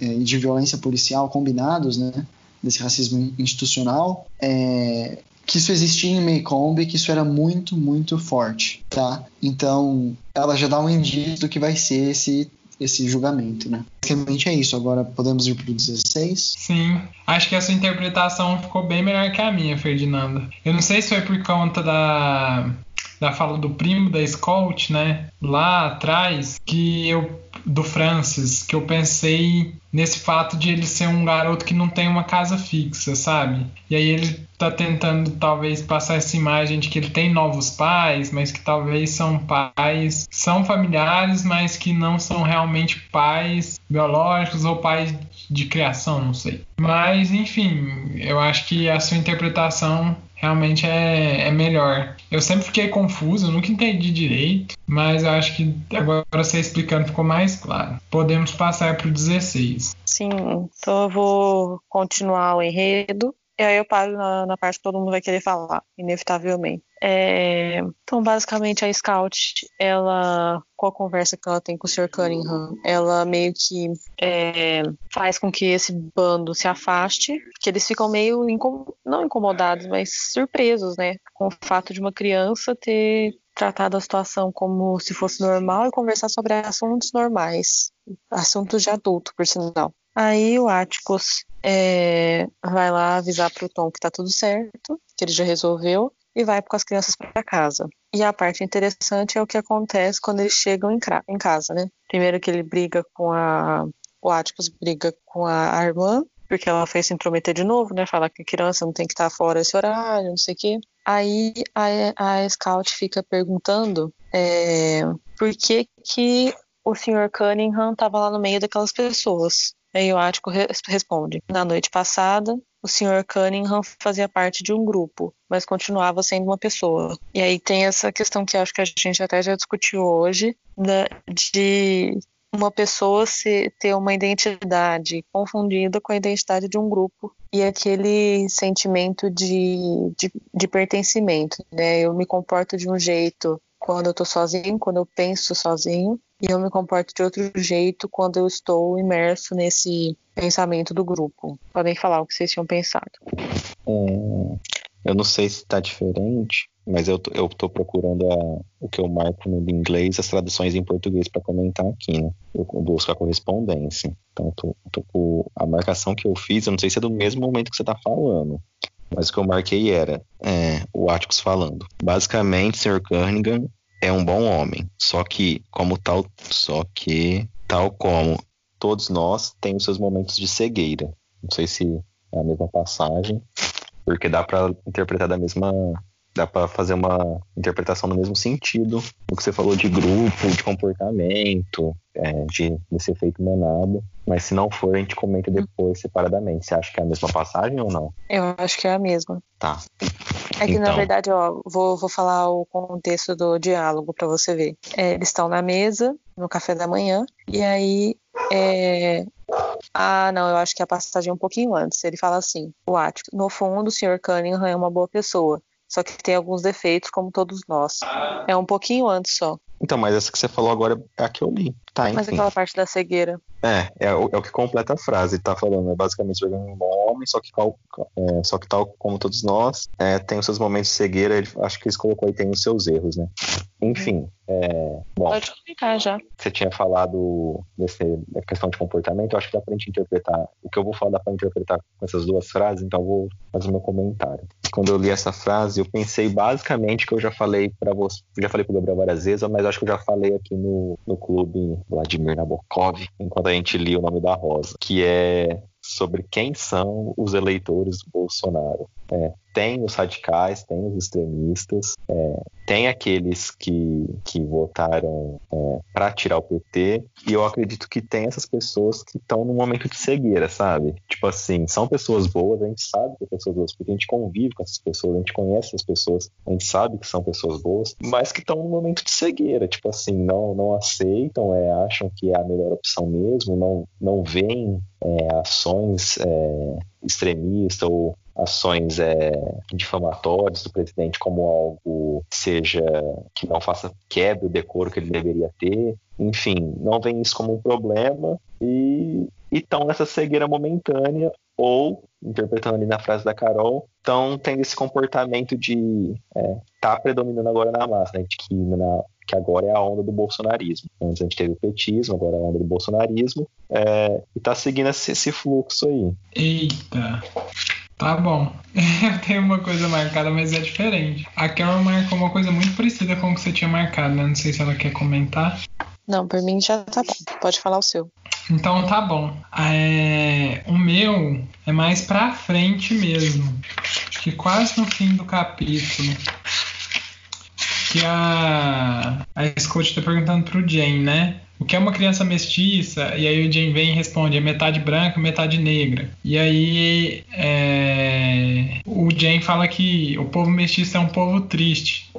e de violência policial combinados, né? desse racismo institucional, é, que isso existia em Maycomb, que isso era muito, muito forte, tá? Então, ela já dá um indício do que vai ser esse esse julgamento, né? Basicamente é isso. Agora podemos ir para o 16? Sim. Acho que a sua interpretação ficou bem melhor que a minha, Ferdinando. Eu não sei se foi por conta da da fala do primo da Scott, né? Lá atrás, que eu do Francis, que eu pensei nesse fato de ele ser um garoto que não tem uma casa fixa, sabe? E aí ele tá tentando talvez passar essa imagem de que ele tem novos pais, mas que talvez são pais, são familiares, mas que não são realmente pais biológicos ou pais de criação, não sei. Mas enfim, eu acho que a sua interpretação realmente é, é melhor. Eu sempre fiquei confuso, nunca entendi direito, mas eu acho que agora você explicando ficou mais claro. Podemos passar para o 16. Sim, então eu vou continuar o enredo. E aí eu paro na, na parte que todo mundo vai querer falar, inevitavelmente. É, então, basicamente, a Scout, ela, com a conversa que ela tem com o Sr. Cunningham, ela meio que é, faz com que esse bando se afaste, que eles ficam meio, incom não incomodados, mas surpresos, né, com o fato de uma criança ter tratado a situação como se fosse normal e conversar sobre assuntos normais, assuntos de adulto, por sinal. Aí o Atticus é, vai lá avisar pro Tom que tá tudo certo, que ele já resolveu, e vai com as crianças para casa. E a parte interessante é o que acontece quando eles chegam em, em casa, né? Primeiro que ele briga com a. O Atticus briga com a irmã, porque ela fez se intrometer de novo, né? Falar que a criança não tem que estar fora esse horário, não sei o quê. Aí a, a Scout fica perguntando é, por que, que o Sr. Cunningham estava lá no meio daquelas pessoas. Aí o Ático responde: Na noite passada, o Sr. Cunningham fazia parte de um grupo, mas continuava sendo uma pessoa. E aí tem essa questão que acho que a gente até já discutiu hoje, da, de uma pessoa se, ter uma identidade confundida com a identidade de um grupo e aquele sentimento de, de, de pertencimento. Né? Eu me comporto de um jeito quando eu estou sozinho, quando eu penso sozinho, e eu me comporto de outro jeito quando eu estou imerso nesse pensamento do grupo. Podem falar o que vocês tinham pensado. É, eu não sei se está diferente, mas eu, eu tô procurando a, o que eu marco no inglês, as traduções em português para comentar aqui, né? Eu busco a correspondência. Então, tô, tô com a marcação que eu fiz, eu não sei se é do mesmo momento que você está falando, mas o que eu marquei era é, o Atticus falando. Basicamente, Sr. Cunningham é um bom homem, só que como tal, só que tal como todos nós temos seus momentos de cegueira. Não sei se é a mesma passagem, porque dá para interpretar da mesma dá para fazer uma interpretação no mesmo sentido do que você falou de grupo, de comportamento, é, de, desse efeito manada. Mas se não for, a gente comenta depois separadamente. Você acha que é a mesma passagem ou não? Eu acho que é a mesma. Tá. É que, então... na verdade, ó, vou, vou falar o contexto do diálogo para você ver. É, eles estão na mesa, no café da manhã, e aí. É... Ah, não, eu acho que a passagem é um pouquinho antes. Ele fala assim: o Ático, no fundo, o Sr. Cunningham é uma boa pessoa, só que tem alguns defeitos, como todos nós. É um pouquinho antes só. Então, mas essa que você falou agora é a que eu li. Tá, enfim. Mas aquela parte da cegueira. É, é o, é o que completa a frase. Tá falando, é basicamente jogando um homem, só que, tal, é, só que tal como todos nós, é, tem os seus momentos de cegueira. Ele, acho que ele colocou aí, tem os seus erros, né? Enfim, é, bom. Pode explicar já. Você tinha falado desse, da questão de comportamento, eu acho que dá pra gente interpretar. O que eu vou falar dá pra interpretar com essas duas frases, então eu vou fazer meu comentário. Quando eu li essa frase, eu pensei basicamente que eu já falei para você, já falei pro Gabriel várias vezes, mas acho que eu já falei aqui no, no clube Vladimir Nabokov, enquanto a gente lia o nome da Rosa, que é sobre quem são os eleitores Bolsonaro. É, tem os radicais, tem os extremistas, é, tem aqueles que, que votaram é, para tirar o PT, e eu acredito que tem essas pessoas que estão no momento de cegueira, sabe? Tipo assim, são pessoas boas, a gente sabe que são pessoas boas, porque a gente convive com essas pessoas, a gente conhece essas pessoas, a gente sabe que são pessoas boas, mas que estão no momento de cegueira, tipo assim, não, não aceitam, é, acham que é a melhor opção mesmo, não, não veem é, ações é, extremistas ou ações é, difamatórias do presidente como algo seja que não faça quebre o decoro que ele deveria ter. enfim, não veem isso como um problema e estão nessa cegueira momentânea ou, interpretando ali na frase da Carol, estão tendo esse comportamento de é, tá predominando agora na massa, né, de que, na, que agora é a onda do bolsonarismo. Antes a gente teve o petismo, agora é a onda do bolsonarismo, é, e tá seguindo esse, esse fluxo aí. Eita! Tá bom. Eu tenho uma coisa marcada, mas é diferente. A Carol marcou uma coisa muito parecida com o que você tinha marcado, né? Não sei se ela quer comentar. Não, por mim já tá bom. Pode falar o seu. Então tá bom. É, o meu é mais pra frente mesmo. Acho que quase no fim do capítulo. Que a, a Scott tá perguntando pro Jane, né? O que é uma criança mestiça? E aí o Jane vem e responde, é metade branca, metade negra. E aí é, o Jane fala que o povo mestiço é um povo triste.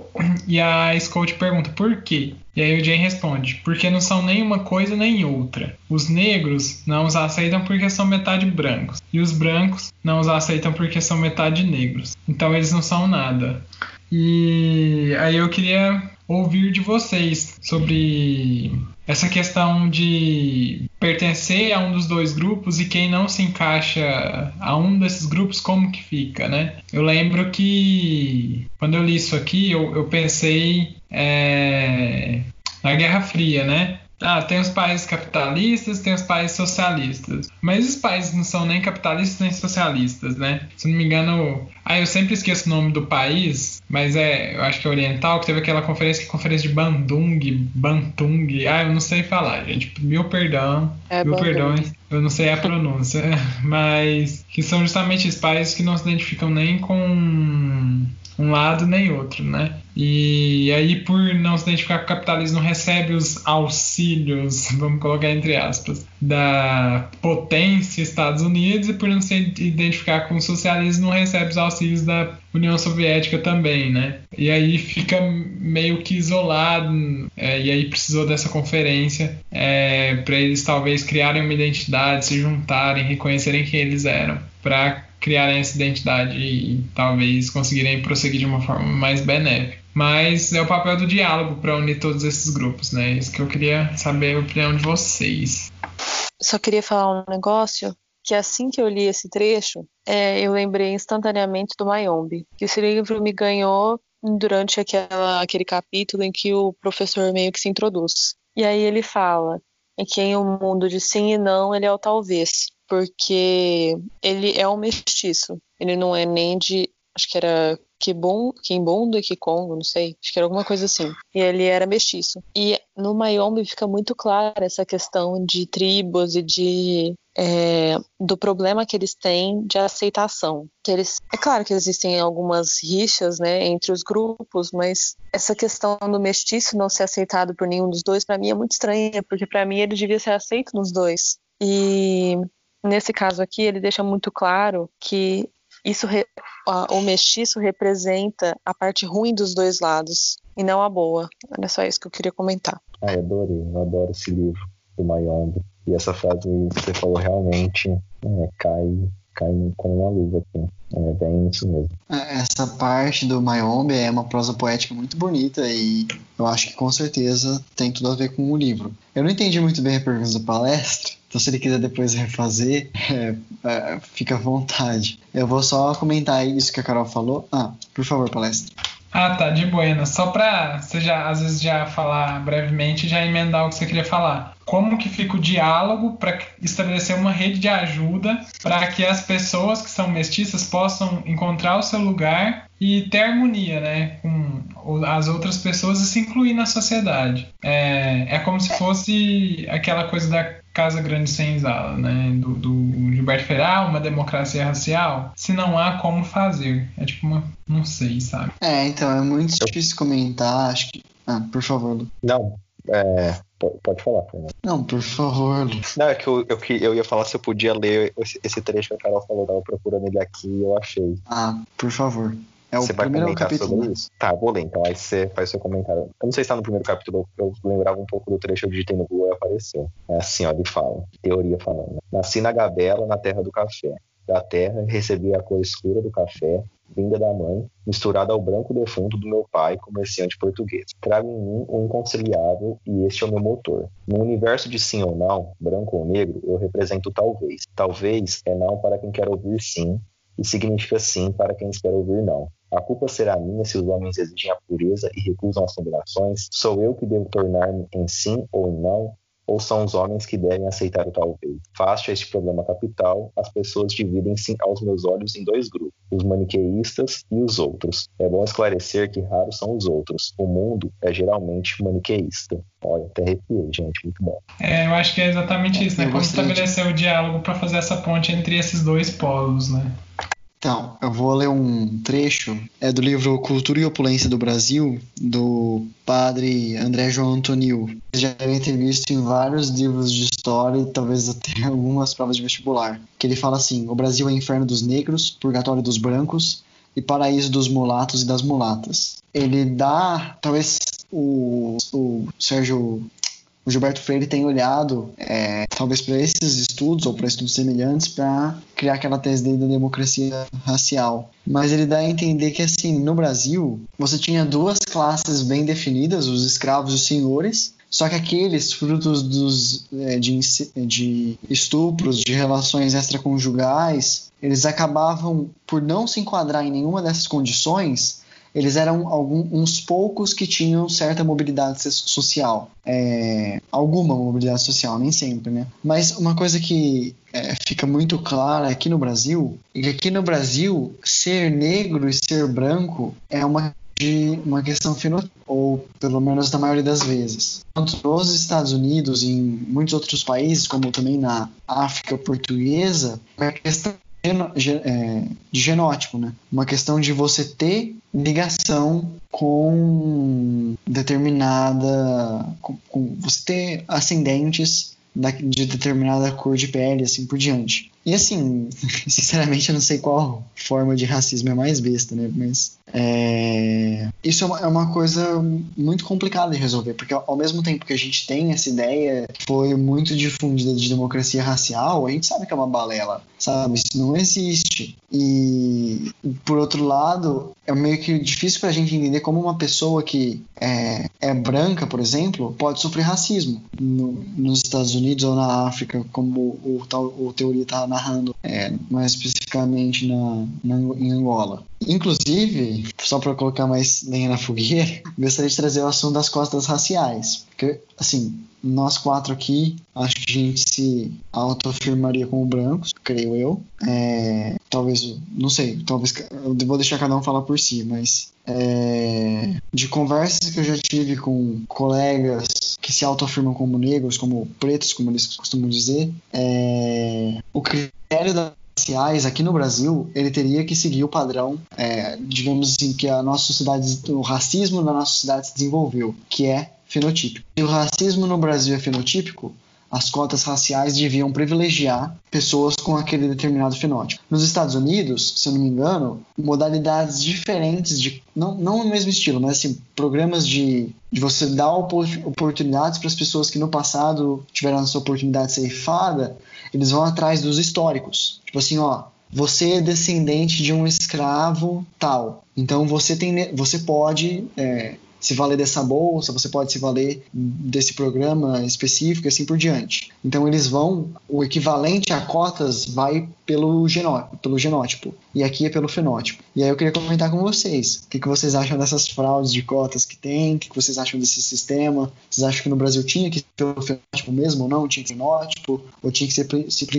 E a Scout pergunta, por quê? E aí o Jane responde, porque não são nem uma coisa nem outra. Os negros não os aceitam porque são metade brancos. E os brancos não os aceitam porque são metade negros. Então eles não são nada. E aí eu queria ouvir de vocês sobre essa questão de pertencer a um dos dois grupos e quem não se encaixa a um desses grupos, como que fica, né? Eu lembro que quando eu li isso aqui, eu, eu pensei é, na Guerra Fria, né? Ah, tem os países capitalistas, tem os países socialistas. Mas os países não são nem capitalistas nem socialistas, né? Se não me engano. Ah, eu sempre esqueço o nome do país, mas é, eu acho que é oriental, que teve aquela conferência, que é conferência de Bandung, Bantung. Ah, eu não sei falar, gente. Mil perdão. É mil perdões. Eu não sei a pronúncia. Mas que são justamente os países que não se identificam nem com um lado nem outro, né? E aí, por não se identificar com o capitalismo, recebe os auxílios, vamos colocar entre aspas, da potência Estados Unidos, e por não se identificar com o socialismo, não recebe os auxílios da União Soviética também, né? E aí fica meio que isolado, é, e aí precisou dessa conferência é, para eles talvez criarem uma identidade, se juntarem, reconhecerem quem eles eram, para criarem essa identidade e talvez conseguirem prosseguir de uma forma mais benéfica. Mas é o papel do diálogo para unir todos esses grupos, né? Isso que eu queria saber a opinião de vocês. Só queria falar um negócio que assim que eu li esse trecho, é, eu lembrei instantaneamente do Mayombe, que esse livro me ganhou durante aquela, aquele capítulo em que o professor meio que se introduz. E aí ele fala em que em um mundo de sim e não, ele é o talvez porque ele é um mestiço. Ele não é nem de. Acho que era Kibun, Kimbundo e Kikongo, não sei. Acho que era alguma coisa assim. E ele era mestiço. E no Mayombe fica muito clara essa questão de tribos e de. É, do problema que eles têm de aceitação. Que eles, é claro que existem algumas rixas né, entre os grupos, mas essa questão do mestiço não ser aceitado por nenhum dos dois, para mim é muito estranha, porque para mim ele devia ser aceito nos dois. E Nesse caso aqui, ele deixa muito claro que isso o mestiço representa a parte ruim dos dois lados e não a boa. Era só isso que eu queria comentar. Ah, eu adorei, eu adoro esse livro do Mayombe. E essa frase que você falou realmente é, cai, cai com uma luva aqui. É bem isso mesmo. É, essa parte do Mayombe é uma prosa poética muito bonita e eu acho que com certeza tem tudo a ver com o livro. Eu não entendi muito bem a pergunta da palestra, então, se ele quiser depois refazer, é, é, fica à vontade. Eu vou só comentar isso que a Carol falou. Ah, por favor, palestra. Ah, tá, de buena. Só para você já, às vezes, já falar brevemente já emendar o que você queria falar. Como que fica o diálogo para estabelecer uma rede de ajuda para que as pessoas que são mestiças possam encontrar o seu lugar e ter harmonia, né, com as outras pessoas e se incluir na sociedade. É, é como se fosse aquela coisa da Casa Grande Senzala, né, do, do Gilberto Ferral, uma democracia racial, se não há como fazer. É tipo uma, não sei, sabe? É, então, é muito difícil comentar, acho que... Ah, por favor, Lu. Não, é, pode falar, Fernando. Não, por favor, Lu. Não, é que eu, eu, eu ia falar se eu podia ler esse, esse trecho que a Carol falou, eu tava procurando ele aqui e eu achei. Ah, por favor. É você vai comentar capítulo, sobre né? isso? Tá, vou ler. Então aí você faz seu comentário. Eu não sei se tá no primeiro capítulo, eu lembrava um pouco do trecho, eu digitei no Google e apareceu. É assim, ó, ele fala. Teoria falando. Nasci na Gabela, na terra do café. Da terra, recebi a cor escura do café vinda da mãe, misturada ao branco defunto do meu pai, comerciante português. Trago em mim o inconciliável e este é o meu motor. No universo de sim ou não, branco ou negro, eu represento talvez. Talvez é não para quem quer ouvir sim, e significa sim para quem espera ouvir não. A culpa será minha se os homens exigem a pureza e recusam as combinações? Sou eu que devo tornar-me em sim ou em não? ou são os homens que devem aceitar o talvez? Face a este problema capital, as pessoas dividem-se aos meus olhos em dois grupos, os maniqueístas e os outros. É bom esclarecer que raros são os outros. O mundo é geralmente maniqueísta. Olha, até arrepiei, gente, muito bom. É, eu acho que é exatamente isso, né? Como estabelecer o diálogo para fazer essa ponte entre esses dois polos, né? Então, eu vou ler um trecho, é do livro Cultura e Opulência do Brasil, do padre André João Antonil. Vocês já devem ter visto em vários livros de história e talvez até algumas provas de vestibular. Que ele fala assim: o Brasil é inferno dos negros, purgatório dos brancos e paraíso dos mulatos e das mulatas. Ele dá, talvez o, o Sérgio o Gilberto Freire tem olhado, é, talvez para esses estudos ou para estudos semelhantes, para criar aquela tese dele da democracia racial. Mas ele dá a entender que, assim, no Brasil, você tinha duas classes bem definidas, os escravos e os senhores, só que aqueles frutos dos, é, de, de estupros, de relações extraconjugais, eles acabavam por não se enquadrar em nenhuma dessas condições eles eram alguns uns poucos que tinham certa mobilidade social. É, alguma mobilidade social, nem sempre, né? Mas uma coisa que é, fica muito clara aqui no Brasil é que aqui no Brasil, ser negro e ser branco é uma de uma questão fenotípica, ou pelo menos na maioria das vezes. Tanto nos Estados Unidos e em muitos outros países, como também na África portuguesa, é a questão é, de genótipo, né? Uma questão de você ter ligação com determinada. Com, com você ter ascendentes de determinada cor de pele, assim por diante. E assim, sinceramente, eu não sei qual forma de racismo é mais besta, né? Mas é... isso é uma, é coisa muito complicada de resolver, porque ao mesmo tempo que a gente tem essa ideia que foi muito difundida de democracia racial, a gente sabe que é uma balela, sabe? Isso não existe. E por outro lado, é meio que difícil para a gente entender como uma pessoa que é, é branca, por exemplo, pode sofrer racismo no, nos Estados Unidos ou na África, como o, o, o teoria está narrando, é, mais especificamente na, na, em Angola. Inclusive, só para colocar mais lenha na fogueira, gostaria de trazer o assunto das costas raciais. Porque, assim, nós quatro aqui, acho que a gente se autoafirmaria como brancos, creio eu. É, talvez, não sei, talvez vou deixar cada um falar por si, mas é, de conversas que eu já tive com colegas que se autoafirmam como negros, como pretos, como eles costumam dizer, é, o critério das raciais aqui no Brasil, ele teria que seguir o padrão, é, digamos assim, que a nossa sociedade, o racismo na nossa sociedade se desenvolveu, que é fenotípico. Se o racismo no Brasil é fenotípico, as cotas raciais deviam privilegiar pessoas com aquele determinado fenótipo. Nos Estados Unidos, se eu não me engano, modalidades diferentes de não, não no mesmo estilo, mas assim, programas de, de você dar oportunidades para as pessoas que no passado tiveram essa oportunidade ceifada, eles vão atrás dos históricos. Tipo assim, ó, você é descendente de um escravo tal. Então você tem, você pode é, se valer dessa bolsa, você pode se valer desse programa específico e assim por diante. Então eles vão, o equivalente a cotas vai pelo, genó, pelo genótipo e aqui é pelo fenótipo. E aí eu queria comentar com vocês, o que, que vocês acham dessas fraudes de cotas que tem, o que, que vocês acham desse sistema, vocês acham que no Brasil tinha que ser pelo fenótipo mesmo ou não, tinha que ser fenótipo, ou tinha que ser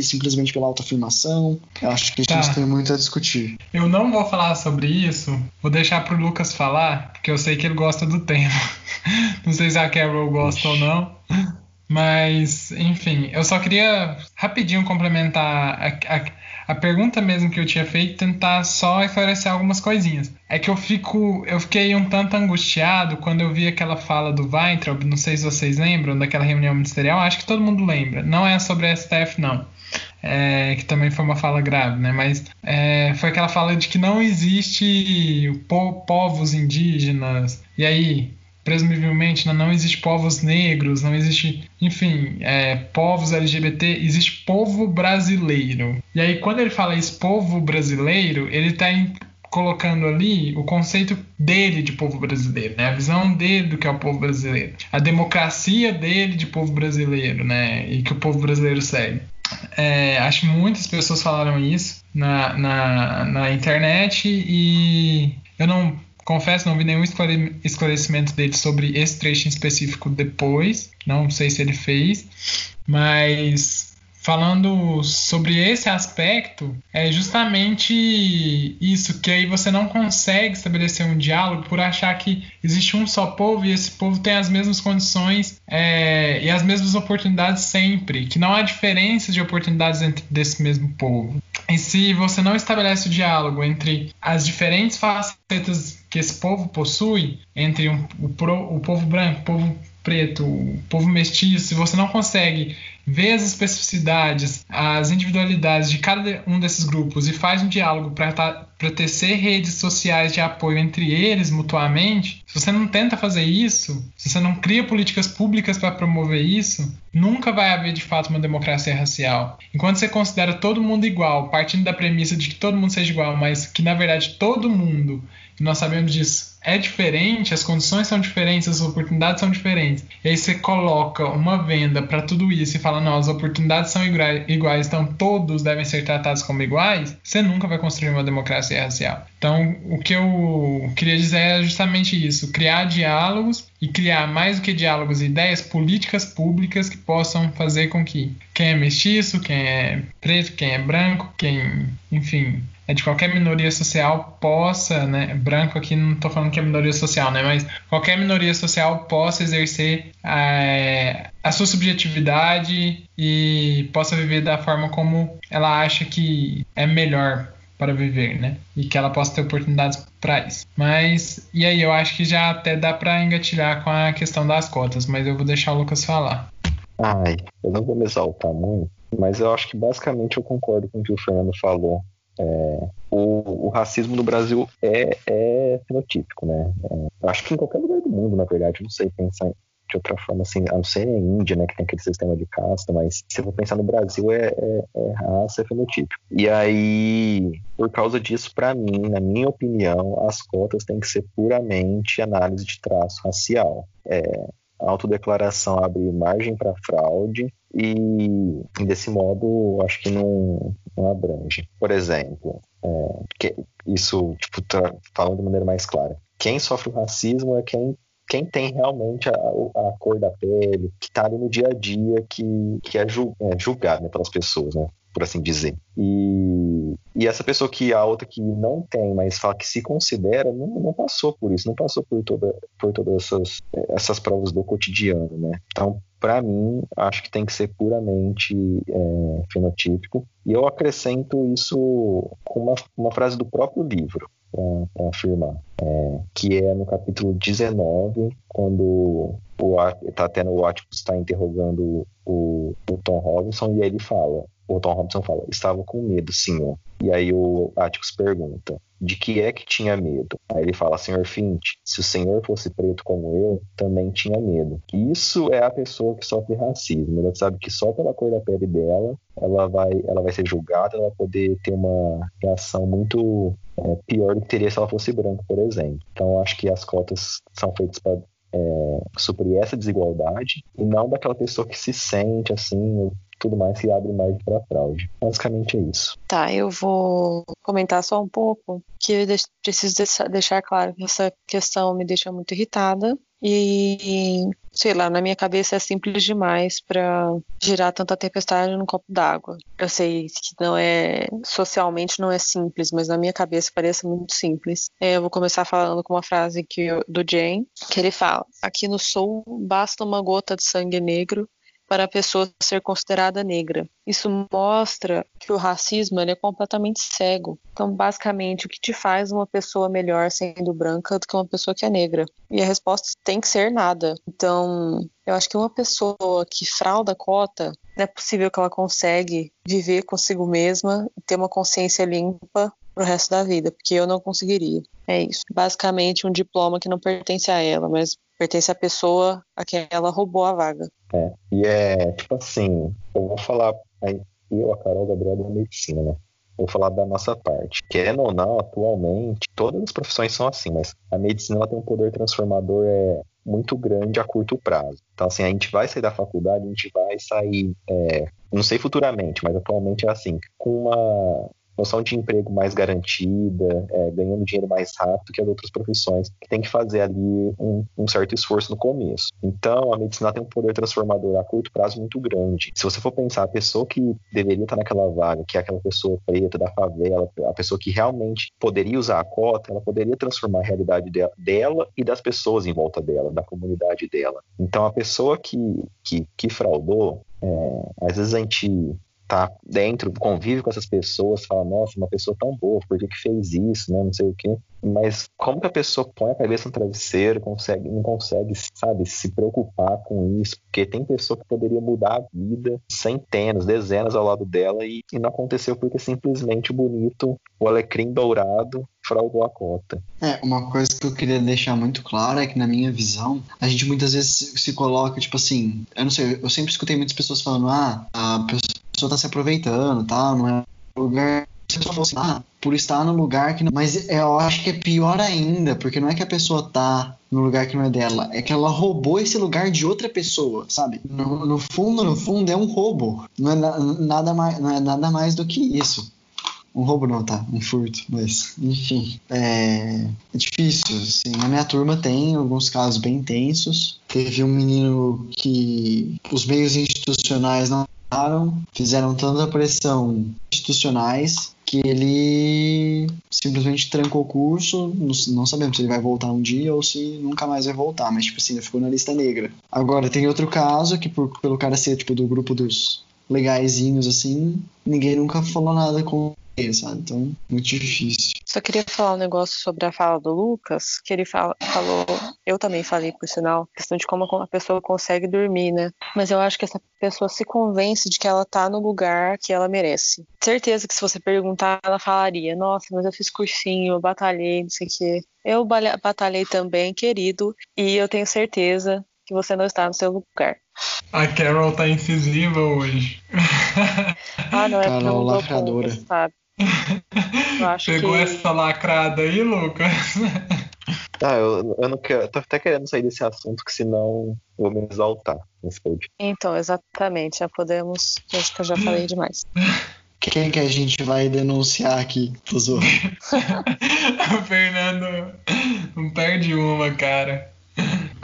simplesmente pela autoafirmação? Eu acho que a gente tá. tem muito a discutir. Eu não vou falar sobre isso, vou deixar pro Lucas falar, porque eu sei que ele gosta do tema. não sei se a Carol gosta ou não. Mas, enfim, eu só queria rapidinho complementar a, a, a, pergunta mesmo que eu tinha feito, tentar só esclarecer algumas coisinhas. É que eu fico, eu fiquei um tanto angustiado quando eu vi aquela fala do Weintraub, não sei se vocês lembram daquela reunião ministerial, acho que todo mundo lembra. Não é sobre a STF, não. É, que também foi uma fala grave, né? Mas é, foi aquela fala de que não existe po povos indígenas. E aí, presumivelmente né, não existe povos negros, não existe, enfim, é, povos LGBT, existe povo brasileiro. E aí, quando ele fala esse povo brasileiro, ele está colocando ali o conceito dele de povo brasileiro, né? A visão dele do que é o povo brasileiro, a democracia dele de povo brasileiro, né? E que o povo brasileiro segue. É, acho que muitas pessoas falaram isso na, na, na internet e eu não confesso, não vi nenhum esclarecimento dele sobre esse trecho em específico depois. Não sei se ele fez, mas falando sobre esse aspecto, é justamente isso, que aí você não consegue estabelecer um diálogo por achar que existe um só povo e esse povo tem as mesmas condições é, e as mesmas oportunidades sempre, que não há diferença de oportunidades entre desse mesmo povo. E se você não estabelece o diálogo entre as diferentes facetas que esse povo possui, entre um, o, pro, o povo branco, o povo preto, o povo mestiço, se você não consegue vê as especificidades, as individualidades de cada um desses grupos e faz um diálogo para tecer redes sociais de apoio entre eles mutuamente, se você não tenta fazer isso, se você não cria políticas públicas para promover isso, nunca vai haver de fato uma democracia racial. Enquanto você considera todo mundo igual, partindo da premissa de que todo mundo seja igual, mas que na verdade todo mundo, nós sabemos disso, é diferente, as condições são diferentes, as oportunidades são diferentes. E aí você coloca uma venda para tudo isso e fala, não, as oportunidades são iguais, então todos devem ser tratados como iguais, você nunca vai construir uma democracia racial. Então, o que eu queria dizer é justamente isso: criar diálogos e criar mais do que diálogos, ideias políticas públicas que possam fazer com que quem é mestiço, quem é preto, quem é branco, quem, enfim, é de qualquer minoria social possa, né, branco aqui não estou falando que é minoria social, né, mas qualquer minoria social possa exercer é, a sua subjetividade e possa viver da forma como ela acha que é melhor para viver, né? E que ela possa ter oportunidades para isso. Mas e aí eu acho que já até dá para engatilhar com a questão das cotas, mas eu vou deixar o Lucas falar. Ai, eu não vou me exaltar muito, mas eu acho que basicamente eu concordo com o que o Fernando falou. É, o, o, racismo no Brasil é, é fenotípico, né? É, acho que em qualquer lugar do mundo, na verdade, não sei pensar de outra forma, assim, a não ser a Índia, né, que tem aquele sistema de casta, mas se eu pensar no Brasil, é, é, é raça, é fenotípico. E aí, por causa disso, para mim, na minha opinião, as cotas têm que ser puramente análise de traço racial. É, autodeclaração abre margem para fraude e, desse modo, acho que não, não abrange. Por exemplo, é, isso, tipo, tá falando de maneira mais clara, quem sofre o racismo é quem quem tem realmente a, a cor da pele, que está ali no dia a dia, que, que é, é julgado né, pelas pessoas, né? por assim dizer. E, e essa pessoa que a outra que não tem, mas fala que se considera, não, não passou por isso, não passou por, toda, por todas essas, essas provas do cotidiano, né? Então, para mim, acho que tem que ser puramente é, fenotípico. E eu acrescento isso com uma, uma frase do próprio livro para afirmar, é, que é no capítulo 19, quando o tá tendo o Atticus está interrogando o, o Tom Robinson e ele fala, o Tom Robinson fala, estava com medo, senhor. E aí o Atticus pergunta, de que é que tinha medo? Aí ele fala, senhor Fint, se o senhor fosse preto como eu, também tinha medo. Isso é a pessoa que sofre racismo. Ela sabe que só pela cor da pele dela, ela vai, ela vai ser julgada, ela vai poder ter uma reação muito é, pior do que teria se ela fosse branca, por exemplo. Então, acho que as cotas são feitas para é, suprir essa desigualdade e não daquela pessoa que se sente assim, tudo mais que abre mais para fraude. Basicamente é isso. Tá, eu vou comentar só um pouco que eu preciso deixar claro que essa questão me deixa muito irritada e sei lá, na minha cabeça é simples demais para girar tanta tempestade num copo d'água. Eu sei que não é socialmente não é simples, mas na minha cabeça parece muito simples. É, eu vou começar falando com uma frase que do Jane, que ele fala: "Aqui no sul basta uma gota de sangue negro para a pessoa ser considerada negra. Isso mostra que o racismo é completamente cego. Então, basicamente, o que te faz uma pessoa melhor sendo branca do que uma pessoa que é negra? E a resposta tem que ser nada. Então, eu acho que uma pessoa que frauda a cota, não é possível que ela consegue viver consigo mesma e ter uma consciência limpa pro resto da vida, porque eu não conseguiria. É isso. Basicamente, um diploma que não pertence a ela, mas pertence à pessoa a quem ela roubou a vaga. É, e é tipo assim, eu vou falar, eu, a Carol Gabriel da medicina, né? vou falar da nossa parte. Querendo ou não, atualmente, todas as profissões são assim, mas a medicina tem um poder transformador é, muito grande a curto prazo. Então, assim, a gente vai sair da faculdade, a gente vai sair, é, não sei futuramente, mas atualmente é assim, com uma noção de emprego mais garantida, é, ganhando dinheiro mais rápido que as outras profissões, que tem que fazer ali um, um, certo esforço no começo. Então, a medicina tem um poder transformador a curto prazo muito grande. Se você for pensar, a pessoa que deveria estar naquela vaga, que é aquela pessoa preta da favela, a pessoa que realmente poderia usar a cota, ela poderia transformar a realidade dela, dela e das pessoas em volta dela, da comunidade dela. Então, a pessoa que, que, que fraudou, é, às vezes a gente tá dentro, convive com essas pessoas, fala, nossa, uma pessoa tão boa, por que, que fez isso, né? Não sei o quê. Mas como que a pessoa põe a cabeça no travesseiro, consegue, não consegue, sabe, se preocupar com isso? Porque tem pessoa que poderia mudar a vida, centenas, dezenas ao lado dela, e, e não aconteceu porque simplesmente o bonito, o alecrim dourado, fraudou a cota. É, uma coisa que eu queria deixar muito claro é que, na minha visão, a gente muitas vezes se coloca, tipo assim, eu não sei, eu sempre escutei muitas pessoas falando, ah, a pessoa tá se aproveitando, tá, não é lugar assim, ah, por estar no lugar que não. Mas eu acho que é pior ainda, porque não é que a pessoa tá no lugar que não é dela, é que ela roubou esse lugar de outra pessoa, sabe? No, no fundo, no fundo, é um roubo. Não é nada mais, não é nada mais do que isso. Um roubo não, tá? Um furto, mas enfim. É, é difícil, assim. Na minha turma tem alguns casos bem tensos. Teve um menino que os meios institucionais não fizeram tanta pressão institucionais que ele simplesmente trancou o curso. Não, sabemos se ele vai voltar um dia ou se nunca mais vai voltar, mas tipo assim, ele ficou na lista negra. Agora tem outro caso que por, pelo cara ser tipo do grupo dos legaisinhos assim, ninguém nunca falou nada com sabe? Então, muito difícil. Só queria falar um negócio sobre a fala do Lucas, que ele fala, falou, eu também falei, por sinal, questão de como a pessoa consegue dormir, né? Mas eu acho que essa pessoa se convence de que ela tá no lugar que ela merece. Certeza que se você perguntar, ela falaria, nossa, mas eu fiz cursinho, eu batalhei, não sei o quê. Eu batalhei também, querido, e eu tenho certeza que você não está no seu lugar. A Carol tá incisiva hoje. ah, não é Carol Lacradora. Sabe? Pegou que... essa lacrada aí, Lucas? Ah, eu, eu não quero. tô até querendo sair desse assunto, que senão vou me exaltar nesse podcast. Então, exatamente. Já podemos. Acho que eu já falei demais. Quem que a gente vai denunciar aqui, Tuzô? o Fernando não perde uma, cara.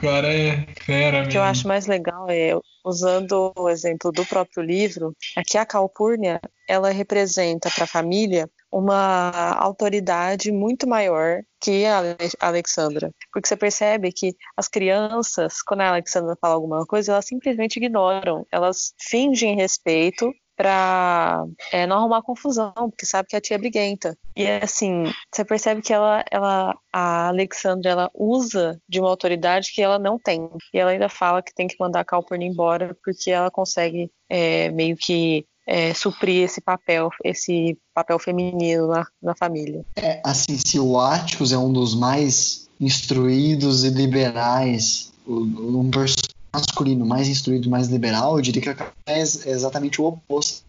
O cara é fera mesmo. O que eu acho mais legal é, usando o exemplo do próprio livro, aqui a Calpurnia, ela representa para a família uma autoridade muito maior que a Alexandra. Porque você percebe que as crianças, quando a Alexandra fala alguma coisa, elas simplesmente ignoram. Elas fingem respeito para é, não arrumar confusão, porque sabe que a tia é briguenta. E assim, você percebe que ela, ela, a Alexandra, ela usa de uma autoridade que ela não tem. E ela ainda fala que tem que mandar a Calpurnia embora porque ela consegue é, meio que é, suprir esse papel, esse papel feminino na, na família. É, assim, se o Atticus é um dos mais instruídos e liberais, um personagem masculino mais instruído, mais liberal, eu diria que a é exatamente o oposto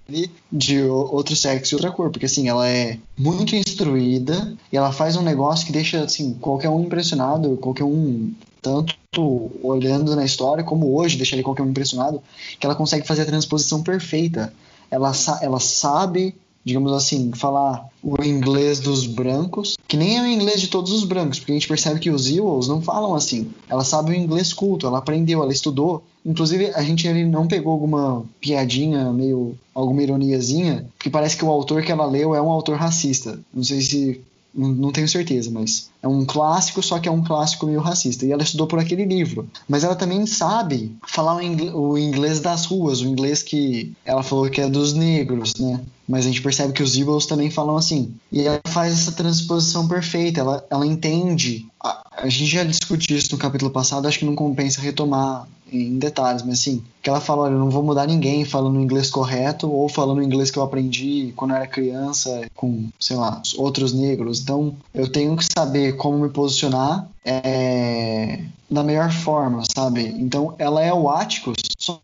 de outro sexo e outra cor, porque assim, ela é muito instruída e ela faz um negócio que deixa assim, qualquer um impressionado, qualquer um tanto olhando na história como hoje deixaria qualquer um impressionado, que ela consegue fazer a transposição perfeita. Ela, ela sabe digamos assim, falar o inglês dos brancos, que nem é o inglês de todos os brancos, porque a gente percebe que os Ewells não falam assim. Ela sabe o inglês culto, ela aprendeu, ela estudou. Inclusive, a gente ali não pegou alguma piadinha, meio alguma ironiazinha, porque parece que o autor que ela leu é um autor racista. Não sei se não, tenho certeza, mas é um clássico, só que é um clássico meio racista. E ela estudou por aquele livro. Mas ela também sabe falar o inglês, das ruas, o inglês que ela falou que é dos negros, né? Mas a gente percebe que os Eagles também falam assim. E ela faz essa transposição perfeita, ela, ela entende. A, a gente já discutiu isso no capítulo passado, acho que não compensa retomar em detalhes, mas assim, que ela fala, olha, eu não vou mudar ninguém falando o inglês correto ou falando o inglês que eu aprendi quando eu era criança com, sei lá, outros negros. Então, eu tenho que saber como me posicionar é, da melhor forma, sabe? Então, ela é o Atticus,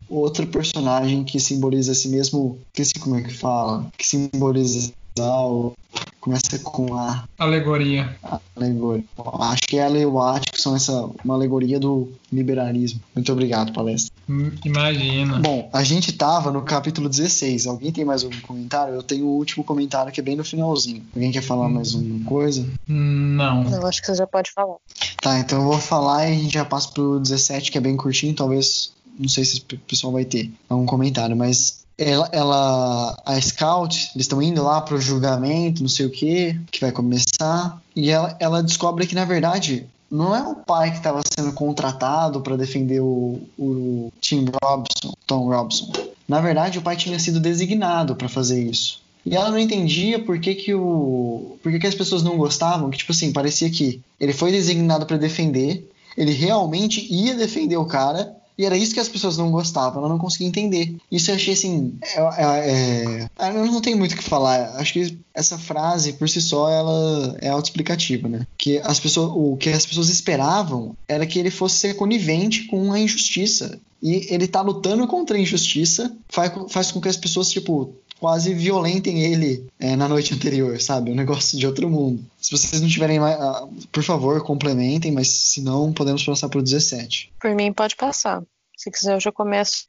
outro personagem que simboliza esse mesmo, esqueci como é que fala, que simboliza casal começa com a Alegoria. alegoria. Acho que ela e o são essa, uma alegoria do liberalismo. Muito obrigado, palestra. Hum, Imagina. Bom, a gente tava no capítulo 16. Alguém tem mais algum comentário? Eu tenho o último comentário que é bem no finalzinho. Alguém quer falar mais uma coisa? Não. Eu acho que você já pode falar. Tá, então eu vou falar e a gente já passa pro 17, que é bem curtinho, talvez. Não sei se o pessoal vai ter algum comentário, mas ela, ela a Scout, eles estão indo lá pro julgamento, não sei o que, que vai começar, e ela, ela descobre que na verdade não é o pai que estava sendo contratado para defender o, o Tim Robson, Tom Robson. Na verdade, o pai tinha sido designado para fazer isso. E ela não entendia por que, que o por que, que as pessoas não gostavam, que tipo assim, parecia que ele foi designado para defender, ele realmente ia defender o cara, e era isso que as pessoas não gostavam, ela não conseguia entender. Isso eu achei assim. É, é, é, eu não tenho muito o que falar. Acho que essa frase, por si só, ela é autoexplicativa, né? Que as pessoas, o que as pessoas esperavam era que ele fosse ser conivente com a injustiça. E ele tá lutando contra a injustiça, faz, faz com que as pessoas, tipo, quase violentem ele é, na noite anterior, sabe? Um negócio de outro mundo. Se vocês não tiverem mais. ah, por favor, complementem, mas se não, podemos passar pro 17. Por mim, pode passar. Se quiser, eu já começo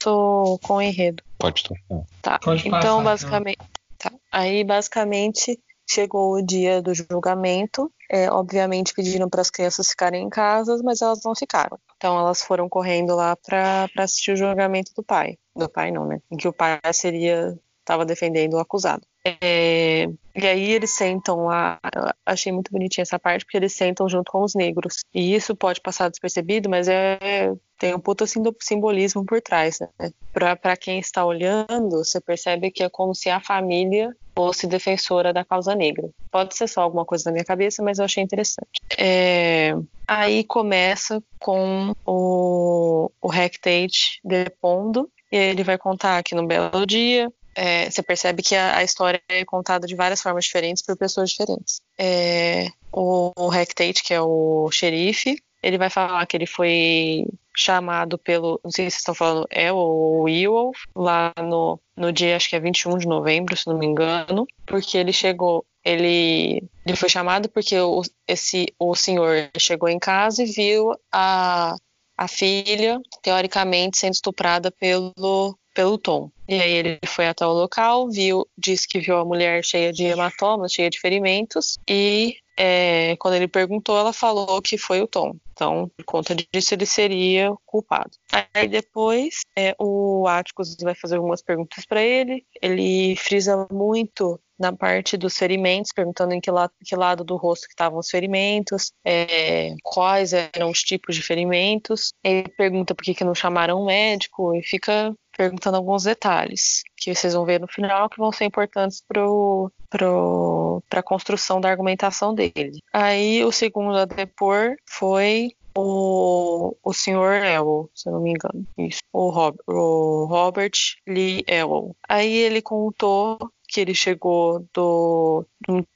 com o enredo. Pode tocar. Tá. Pode passar, então, então. basicamente. Tá. Aí, basicamente, chegou o dia do julgamento. É, obviamente, pediram para as crianças ficarem em casa, mas elas não ficaram. Então, elas foram correndo lá para assistir o julgamento do pai. Do pai, não, né? Em que o pai seria. Estava defendendo o acusado. É, e aí eles sentam lá, achei muito bonitinha essa parte, porque eles sentam junto com os negros. E isso pode passar despercebido, mas é, tem um sim- simbolismo por trás, né? Pra quem está olhando, você percebe que é como se a família fosse defensora da causa negra. Pode ser só alguma coisa na minha cabeça, mas eu achei interessante. É, aí começa com o, o Hectate depondo, e ele vai contar que num belo dia é, você percebe que a, a história é contada de várias formas diferentes por pessoas diferentes. É, o, o Hectate, que é o xerife, ele vai falar que ele foi chamado pelo, não sei se vocês estão falando, é o Ewolf, lá no, no dia, acho que é 21 de novembro, se não me engano, porque ele chegou, ele, ele foi chamado porque o, esse, o senhor chegou em casa e viu a, a filha, teoricamente, sendo estuprada pelo, pelo Tom. E aí ele foi até o local, viu, disse que viu a mulher cheia de hematomas, cheia de ferimentos, e é, quando ele perguntou, ela falou que foi o Tom. Então, por conta disso, ele seria culpado. Aí depois, é, o Atticus vai fazer algumas perguntas para ele. Ele frisa muito na parte dos ferimentos, perguntando em que, que lado do rosto que estavam os ferimentos, é, quais eram os tipos de ferimentos. Ele pergunta por que, que não chamaram um médico e fica perguntando alguns detalhes que vocês vão ver no final que vão ser importantes para a construção da argumentação dele. Aí o segundo a depor foi o, o senhor Elwell, se eu não me engano. Isso. O, Rob, o Robert Lee Elwell. Aí ele contou que ele chegou do,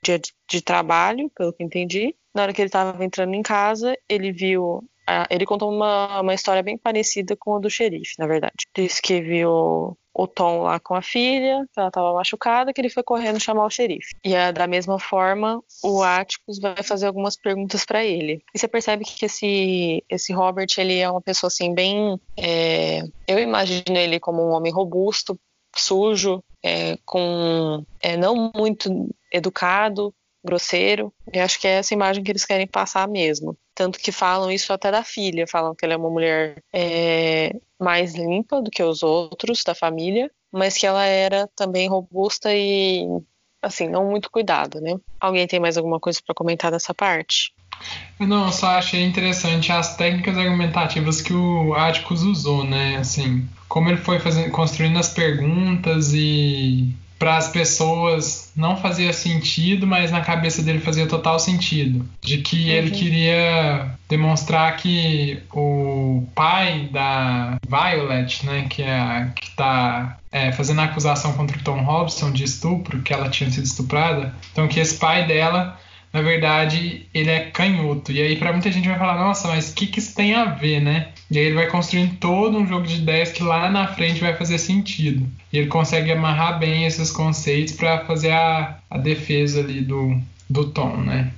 dia de, de trabalho, pelo que entendi. Na hora que ele estava entrando em casa, ele viu ele contou uma, uma história bem parecida com a do xerife, na verdade. Disse que viu o Tom lá com a filha, que ela estava machucada, que ele foi correndo chamar o xerife. E ah, da mesma forma, o Atticus vai fazer algumas perguntas para ele. E você percebe que esse, esse Robert, ele é uma pessoa assim, bem. é, eu imagino ele como um homem robusto, sujo, é, com é, não muito educado, grosseiro. E acho que é essa imagem que eles querem passar mesmo. Tanto que falam isso até da filha, falam que ela é uma mulher é, mais limpa do que os outros da família, mas que ela era também robusta e assim, não muito cuidada, né? Alguém tem mais alguma coisa para comentar dessa parte? Não, eu só achei interessante as técnicas argumentativas que o Atticus usou, né? Assim, como ele foi fazendo, construindo as perguntas e para as pessoas não fazia sentido, mas na cabeça dele fazia total sentido. De que ele queria demonstrar que o pai da Violet, né, que é a, que está fazendo a acusação contra o Tom Robson de estupro, que ela tinha sido estuprada, então que esse pai dela na verdade, ele é canhoto. E aí, para muita gente vai falar, nossa, mas o que, que isso tem a ver, né? E aí ele vai construindo todo um jogo de ideias que lá na frente vai fazer sentido. E ele consegue amarrar bem esses conceitos para fazer a, a defesa ali do, do Tom, né?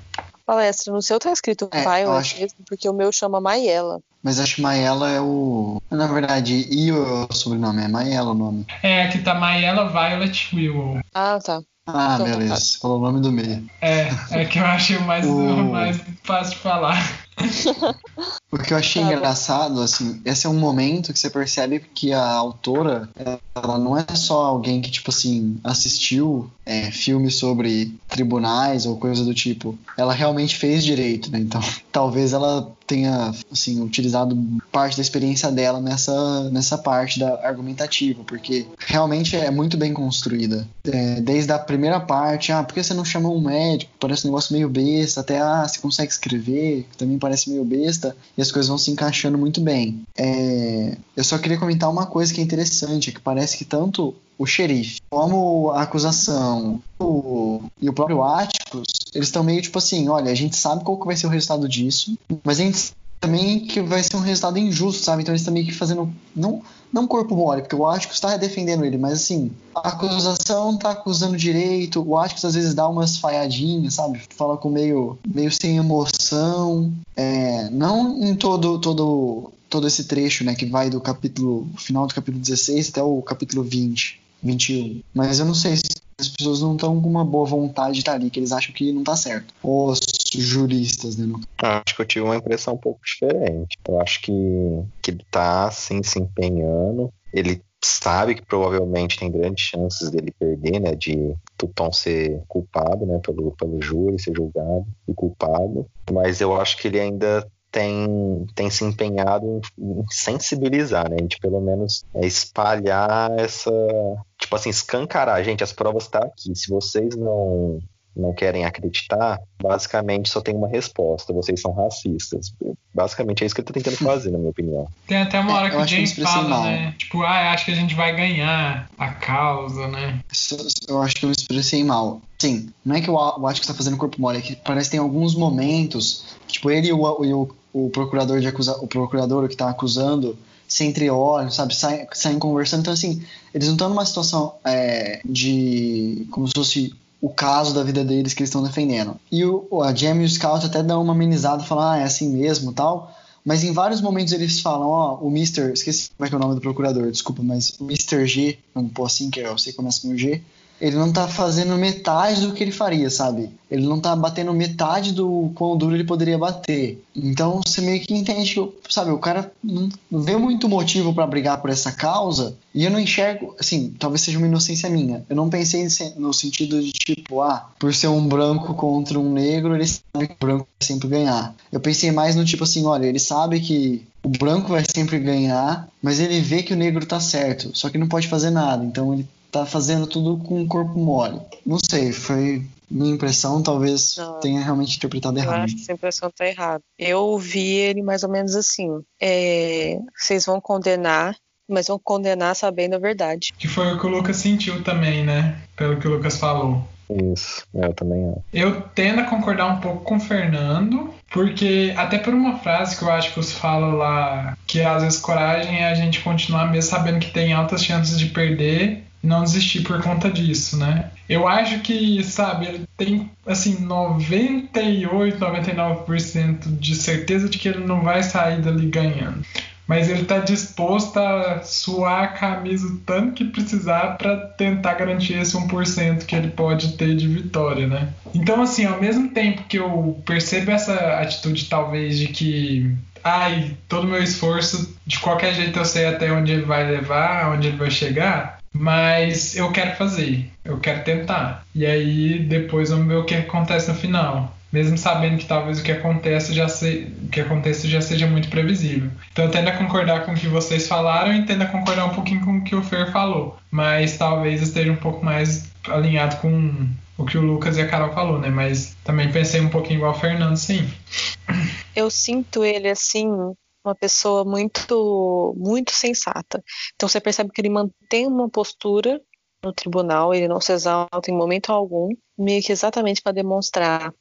Palestra, no seu tá escrito É, Violet eu acho- mesmo, porque o meu chama Maiela. Mas acho que Maela é o. Na verdade, e o sobrenome? É Maela o nome. É, aqui tá Mayela Violet Willow. Ah, tá. Ah, Então, beleza. tá. Falou o nome do meio. É, é que eu achei o mais, o mais fácil de falar. O que eu achei Tá engraçado, assim, esse é um momento que você percebe que a autora, ela não é só alguém que, tipo assim, assistiu é, filmes sobre tribunais ou coisa do tipo. Ela realmente fez direito, né? Então, talvez ela tenha, assim, utilizado parte da experiência dela nessa, nessa parte da argumentativa, porque realmente é muito bem construída. É, desde a primeira parte, ah, por que você não chama um médico? Parece um negócio meio besta, até, ah, você consegue escrever, também parece meio besta, e as coisas vão se encaixando muito bem. É, eu só queria comentar uma coisa que é interessante, que parece que tanto o xerife como a acusação o- e o próprio Atticus, eles estão meio tipo assim, olha, a gente sabe qual que vai ser o resultado disso, mas a gente também que vai ser um resultado injusto, sabe? Então eles estão meio que fazendo. Não, não corpo mole, porque o Atticus está defendendo ele, mas assim, a acusação tá acusando direito, o Atticus às vezes dá umas falhadinhas, sabe? Fala com meio, meio sem emoção. É, não em todo, todo, todo esse trecho, né, que vai do capítulo. final do capítulo 16 até o capítulo 20, 21. Mas eu não sei se as pessoas não estão com uma boa vontade de estar ali, que eles acham que não tá certo. Os juristas, né? Acho que eu tive uma impressão um pouco diferente. Eu acho que, que ele tá assim se empenhando. Ele sabe que provavelmente tem grandes chances dele perder, né? De Tuton ser culpado, né? Pelo, pelo júri, ser julgado e culpado. Mas eu acho que ele ainda tem, tem se empenhado em, em sensibilizar, né? De pelo menos é, espalhar essa. Tipo assim, escancarar. Gente, as provas estão aqui. Se vocês não, não querem acreditar, basicamente só tem uma resposta: vocês são racistas. Basicamente é isso que ele tá tentando fazer, na minha opinião. Tem até uma hora É, que eu o acho que eu James expressei fala, mal. né? Tipo, ah, acho que a gente vai ganhar a causa, né? Eu acho que eu me expressei mal. Sim, não é que o A- o Atticus tá fazendo corpo mole, é que parece que tem alguns momentos, que, tipo, ele e o, e o, o procurador de acusa, o procurador que tá acusando se entreolham, sabe, saem, saem conversando. Então, assim, eles não estão numa situação é, de. como se fosse o caso da vida deles que eles estão defendendo. E o, a Jamie e o Scout até dão uma amenizada, falam, ah, é assim mesmo tal. Mas em vários momentos eles falam, ó, o Mr. Esqueci como é que é o nome do procurador, desculpa, mas o Mr. G, vamos pôr assim, que eu sei que começa com G, ele não tá fazendo metade do que ele faria, sabe? Ele não tá batendo metade do quão duro ele poderia bater. Então você meio que entende que, sabe, o cara não vê muito motivo pra brigar por essa causa. E eu não enxergo, assim, talvez seja uma inocência minha. Eu não pensei no sentido de tipo, ah, por ser um branco contra um negro, ele sabe que o branco vai sempre ganhar. Eu pensei mais no tipo assim, olha, ele sabe que o branco vai sempre ganhar, mas ele vê que o negro tá certo, só que não pode fazer nada. Então ele tá fazendo tudo com o corpo mole. Não sei, foi minha impressão, talvez Não. tenha realmente interpretado Eu errado. acho que essa impressão tá errada. Eu vi ele mais ou menos assim. é, vocês vão condenar, mas vão condenar sabendo a verdade. Que foi o que o Lucas sentiu também, né? Pelo que o Lucas falou. Isso, eu também acho. Eu tendo a concordar um pouco com o Fernando, porque até por uma frase que eu acho que os falam lá, que às vezes coragem é a gente continuar mesmo sabendo que tem altas chances de perder não desistir por conta disso, né? Eu acho que, sabe, ele tem assim 98, 99% de certeza de que ele não vai sair dali ganhando. Mas ele tá disposto a suar a camisa o tanto que precisar para tentar garantir esse 1% que ele pode ter de vitória, né? Então, assim, ao mesmo tempo que eu percebo essa atitude, talvez, de que, ai, todo meu esforço, de qualquer jeito eu sei até onde ele vai levar, onde ele vai chegar, mas eu quero fazer, eu quero tentar. E aí depois vamos ver o que acontece no final. Mesmo sabendo que talvez o que acontece já se, o que aconteça já seja muito previsível. Então eu tendo a concordar com o que vocês falaram e tendo a concordar um pouquinho com o que o Fer falou. Mas talvez esteja um pouco mais alinhado com o que o Lucas e a Carol falou, né? Mas também pensei um pouquinho igual o Fernando, sim. Eu sinto ele assim, uma pessoa muito, muito sensata. Então você percebe que ele mantém uma postura no tribunal, ele não se exalta em momento algum, meio que exatamente para demonstrar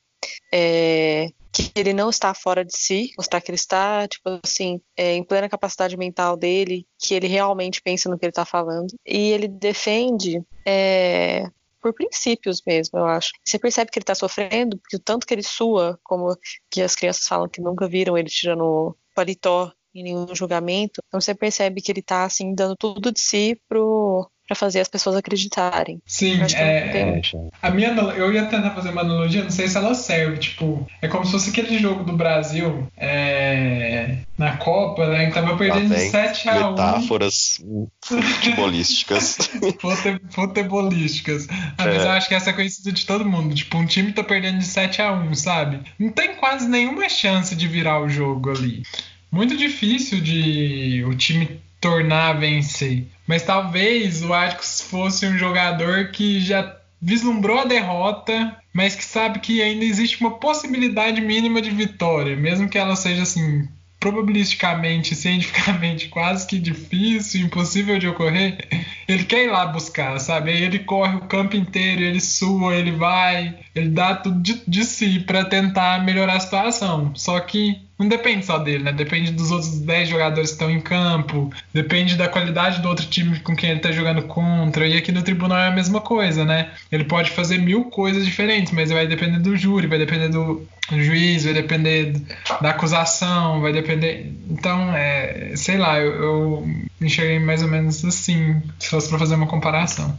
é, que ele não está fora de si, mostrar que ele está, tipo assim, é, em plena capacidade mental dele, que ele realmente pensa no que ele está falando. E ele defende é, por princípios mesmo, eu acho. Você percebe que ele está sofrendo, porque o tanto que ele sua, como que as crianças falam que nunca viram ele tirando paletó em nenhum julgamento, então você percebe que ele está assim, dando tudo de si pro, para fazer as pessoas acreditarem. Sim, é, a minha eu ia tentar fazer uma analogia, não sei se ela serve, tipo, é como se fosse aquele jogo do Brasil é, na Copa, né, que tava perdendo de 7 a 1. Metáforas futebolísticas. Fute, futebolísticas. Ah, mas é. eu acho que essa é conhecida de todo mundo, tipo, um time tá perdendo de 7 a 1, sabe? Não tem quase nenhuma chance de virar o jogo ali. Muito difícil de o time tornar a vencer. Mas talvez o Atticus fosse um jogador que já vislumbrou a derrota, mas que sabe que ainda existe uma possibilidade mínima de vitória, mesmo que ela seja assim probabilisticamente, cientificamente quase que difícil, impossível de ocorrer, ele quer ir lá buscar, sabe? Aí ele corre o campo inteiro, ele sua, ele vai, ele dá tudo de, de si para tentar melhorar a situação. Só que não depende só dele, né? Depende dos outros 10 jogadores que estão em campo, depende da qualidade do outro time com quem ele está jogando contra. E aqui no tribunal é a mesma coisa, né? Ele pode fazer mil coisas diferentes, mas vai depender do júri, vai depender do juiz, vai depender da acusação, vai depender. Então, é, sei lá, eu, eu enxerguei mais ou menos assim, se fosse para fazer uma comparação.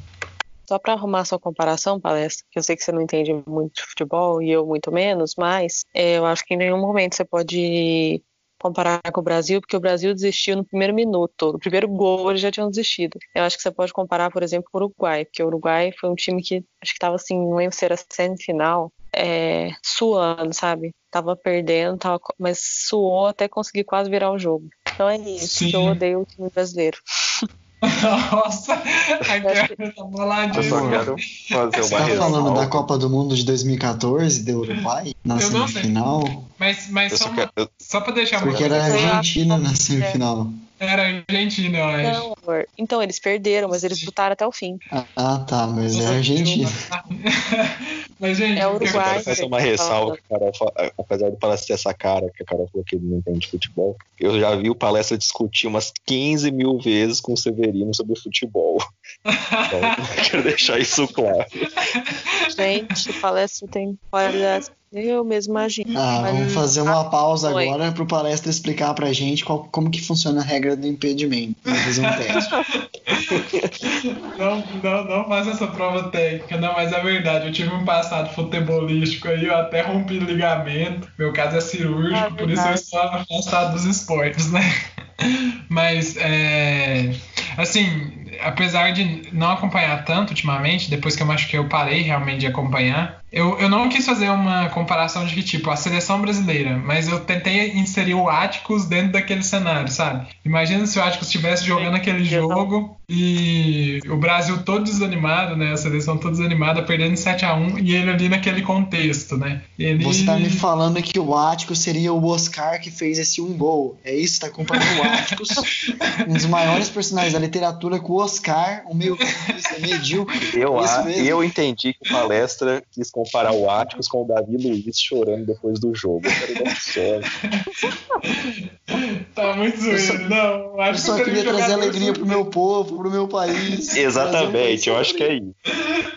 Só para arrumar sua comparação, palestra, que eu sei que você não entende muito de futebol e eu muito menos, mas é, eu acho que em nenhum momento você pode comparar com o Brasil, porque o Brasil desistiu no primeiro minuto, no primeiro gol eles já tinham desistido. Eu acho que você pode comparar, por exemplo, com o Uruguai, porque o Uruguai foi um time que acho que estava assim, não lembro se era semifinal, é, suando, sabe? Tava perdendo, tava, mas suou até conseguir quase virar o jogo. Então é isso, Sim. eu odeio o time brasileiro. Nossa, a guerra tá boladinha. Eu só quero fazer Você tá falando da Copa do Mundo de 2014, do Uruguai, na eu semifinal? Mas, mas só, quero... só pra deixar Porque era a Argentina na semifinal. Era Argentina, eu acho. Não, amor. Então, eles perderam, mas eles lutaram até o fim. Ah, tá, mas é Argentina. mas, gente, é Uruguai. Fazer uma ressalva, cara, apesar do palestra ter essa cara, que a cara falou que ele não entende futebol, eu já vi o palestra discutir umas 15 mil vezes com o Severino sobre futebol. Então, quero deixar isso claro. Gente, o palestra tem qualidades eu mesmo imagino. Ah, vamos fazer uma pausa Foi. agora para o palestra explicar para a gente qual, como que funciona a regra do impedimento. Vamos fazer um teste. não, não, não faça essa prova técnica, não, mas é verdade. Eu tive um passado futebolístico aí, eu até rompi ligamento. Meu caso é cirúrgico, é por isso eu estou afastado dos esportes, né? Mas, é, assim, apesar de não acompanhar tanto ultimamente, depois que eu machuquei, eu parei realmente de acompanhar. Eu, eu não quis fazer uma comparação de que, tipo, a seleção brasileira, mas eu tentei inserir o Atticus dentro daquele cenário, sabe? Imagina se o Atticus estivesse jogando aquele jogo e o Brasil todo desanimado, né? A seleção toda desanimada, perdendo 7 a 1 e ele ali naquele contexto, né? Ele... Você tá me falando que o Atticus seria o Oscar que fez esse um gol. É isso? Tá comparando o Atticus, um dos maiores personagens da literatura, com o Oscar, um meio medíocre. Eu, eu entendi que palestra quis comparar o Atticus com o Davi Luiz chorando depois do jogo. tá muito zoeiro. Não, acho eu só queria trazer alegria pro meu povo, pro meu país. Exatamente, eu acho que é isso.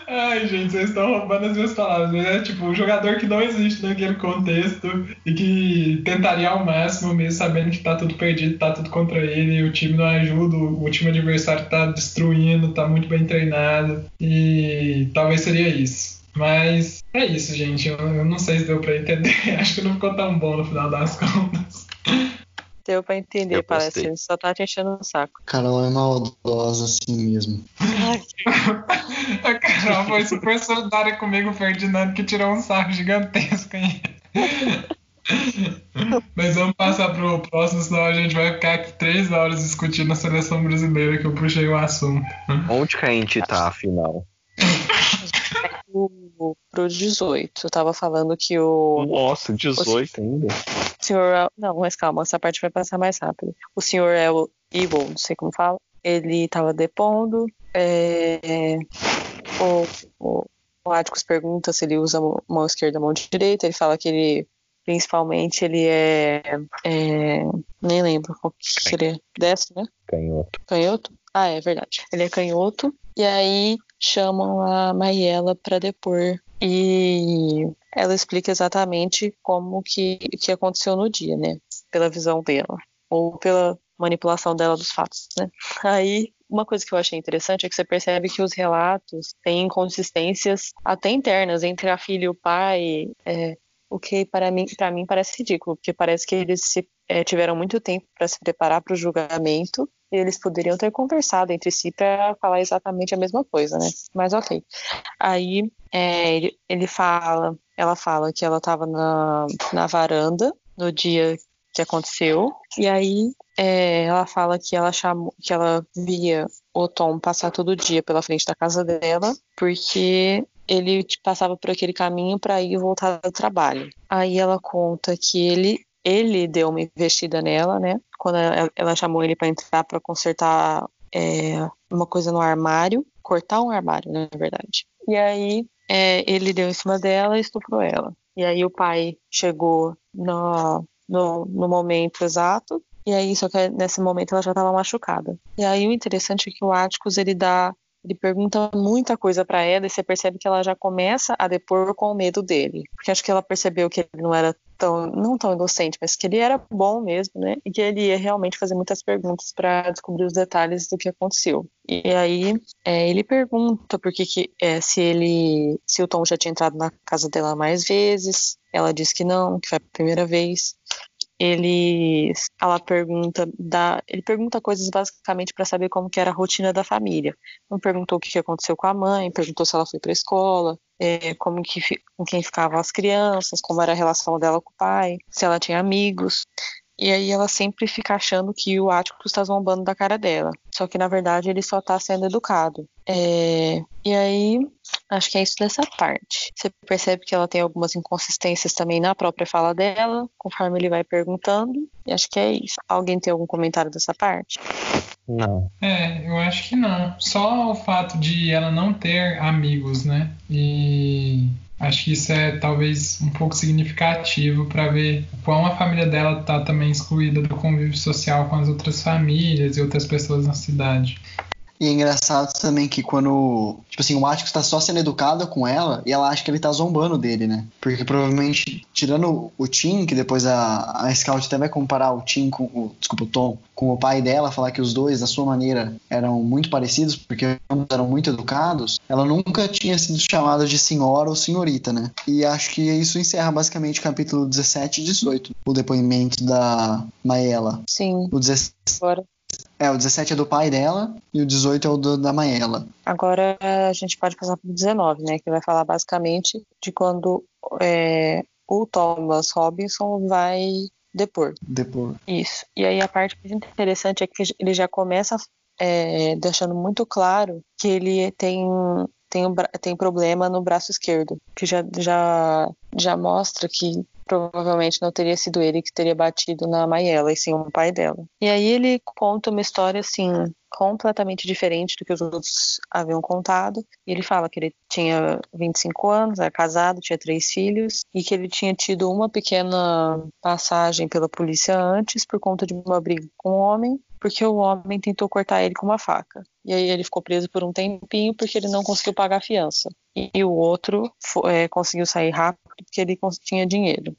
Ai, gente, vocês estão roubando as minhas palavras. Né? Tipo, um jogador que não existe naquele contexto e que tentaria ao máximo, mesmo sabendo que tá tudo perdido, tá tudo contra ele, o time não ajuda, o time adversário tá destruindo, tá muito bem treinado. E talvez seria isso. Mas é isso, gente. Eu, eu não sei se deu pra entender. Acho que não ficou tão bom no final das contas. Deu pra entender, parece. Ele só tá te enchendo o saco. Carol é maldosa assim mesmo. a Carol foi super solidária comigo, o Ferdinando, que tirou um saco gigantesco aí. Mas vamos passar pro próximo, senão a gente vai ficar aqui três horas discutindo a seleção brasileira que eu puxei o assunto. Onde que a gente tá, afinal? Pro, pro 18. Eu tava falando que o. Nossa, 18 o, ainda. O senhor. Não, mas calma, essa parte vai passar mais rápido. O senhor é o Evil, não sei como fala. Ele tava depondo. É, o, o, o Atticus pergunta se ele usa mão esquerda ou mão direita, ele fala que ele principalmente ele é, é nem lembro qual que ele é, destro, né? Canhoto. Canhoto? Ah, é verdade. Ele é canhoto e aí chamam a Maiela para depor e ela explica exatamente como que, que aconteceu no dia, né? Pela visão dela ou pela manipulação dela dos fatos, né? Aí uma coisa que eu achei interessante é que você percebe que os relatos têm inconsistências até internas entre a filha e o pai, é, o que para mim, para mim parece ridículo, porque parece que eles se, é, tiveram muito tempo para se preparar para o julgamento eles poderiam ter conversado entre si para falar exatamente a mesma coisa, né? Mas ok. Aí é, ele, ele fala, ela fala que ela estava na, na varanda no dia que aconteceu. E aí é, ela fala que ela chamou, que ela via o Tom passar todo dia pela frente da casa dela, porque ele passava por aquele caminho para ir voltar do trabalho. Aí ela conta que ele ele deu uma investida nela, né? Quando ela, chamou ele para entrar para consertar é, uma coisa no armário, cortar um armário, na verdade. E aí é, ele deu em cima dela e estuprou ela. E aí o pai chegou no, no, no momento exato. E aí, só que nesse momento ela já estava machucada. E aí o interessante é que o Atticus, ele dá ele pergunta muita coisa para ela e você percebe que ela já começa a depor com o medo dele. Porque acho que ela percebeu que ele não era tão, não tão inocente, mas que ele era bom mesmo, né? E que ele ia realmente fazer muitas perguntas para descobrir os detalhes do que aconteceu. E aí é, ele pergunta por que, que é, se ele, se o Tom já tinha entrado na casa dela mais vezes. Ela diz que não, que foi a primeira vez ele ela pergunta da, ele pergunta coisas basicamente para saber como que era a rotina da família. Então perguntou o que aconteceu com a mãe, perguntou se ela foi para a escola, é, como que com quem ficavam as crianças, como era a relação dela com o pai, se ela tinha amigos. E aí ela sempre fica achando que o Ático está zombando da cara dela. Só que na verdade ele só está sendo educado. É... E aí Acho que é isso dessa parte. Você percebe que ela tem algumas inconsistências também na própria fala dela, conforme ele vai perguntando. E acho que é isso. Alguém tem algum comentário dessa parte? Não. É, eu acho que não. Só o fato de ela não ter amigos, né? E acho que isso é talvez um pouco significativo para ver o quão a família dela está também excluída do convívio social com as outras famílias e outras pessoas na cidade. E é engraçado também que quando, tipo assim, o Atticus está só sendo educado com ela e ela acha que ele tá zombando dele, né? Porque provavelmente, tirando o Tim, que depois a, a Scout até vai comparar o Tim com o, desculpa, o Tom, com o pai dela, falar que os dois, da sua maneira, eram muito parecidos, porque ambos eram muito educados, ela nunca tinha sido chamada de senhora ou senhorita, né? E acho que isso encerra basicamente o capítulo 17 e 18, o depoimento da Maela. Sim. O 17 Agora. É, o 17 é do pai dela e o 18 é o do, da Maela. Agora a gente pode passar para o 19, né? Que vai falar basicamente de quando é, o Thomas Robinson vai depor. Depor. Isso. E aí a parte mais interessante é que ele já começa é, deixando muito claro que ele tem tem, um, tem problema no braço esquerdo, que já, já, já mostra que provavelmente não teria sido ele que teria batido na Maiela, e sim o pai dela. E aí ele conta uma história assim completamente diferente do que os outros haviam contado. Ele fala que ele tinha 25 anos, era casado, tinha três filhos e que ele tinha tido uma pequena passagem pela polícia antes por conta de uma briga com um homem, porque o homem tentou cortar ele com uma faca. E aí ele ficou preso por um tempinho porque ele não conseguiu pagar a fiança. E, o outro é, conseguiu sair rápido porque ele tinha dinheiro.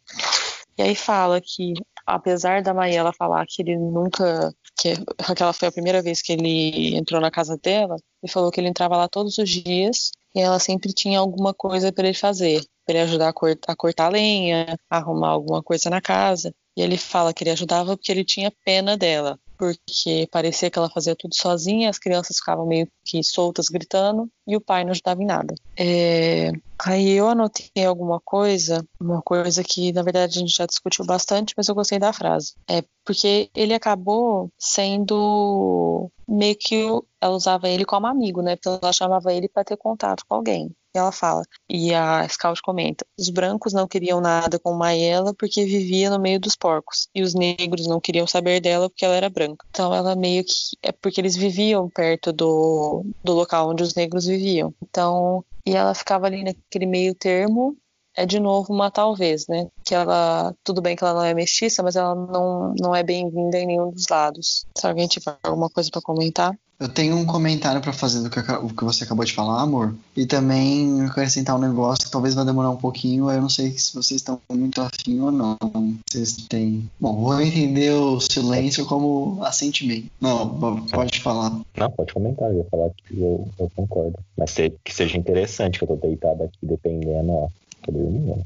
E aí fala que, apesar da Maiela falar que ele nunca. que aquela foi a primeira vez que ele entrou na casa dela, ele falou que ele entrava lá todos os dias e ela sempre tinha alguma coisa para ele fazer. Para ele ajudar a, a cortar lenha, arrumar alguma coisa na casa. E ele fala que ele ajudava porque ele tinha pena dela porque parecia que ela fazia tudo sozinha, as crianças ficavam meio que soltas gritando e o pai não ajudava em nada. É... Aí eu anotei alguma coisa, uma coisa que na verdade a gente já discutiu bastante, mas eu gostei da frase. É porque ele acabou sendo meio que ela usava ele como amigo, né? Então ela chamava ele para ter contato com alguém. Ela fala, e a Scout comenta: os brancos não queriam nada com Maiela porque vivia no meio dos porcos, e os negros não queriam saber dela porque ela era branca. Então ela meio que é porque eles viviam perto do, do local onde os negros viviam. Então e ela ficava ali naquele meio termo é de novo uma talvez, né? Que ela, tudo bem que ela não é mestiça, mas ela não, não é bem-vinda em nenhum dos lados. Se alguém tiver alguma coisa para comentar. Eu tenho um comentário para fazer do que, o que você acabou de falar, amor. E também acrescentar um negócio que talvez vai demorar um pouquinho. Eu não sei se vocês estão muito afim ou não. Vocês têm. Bom, vou entender o silêncio como assentimento. Não, pode falar. Não, pode comentar. Eu ia falar que eu, eu concordo. Mas que seja interessante, que eu tô deitado aqui, dependendo, ó. Tô dormindo.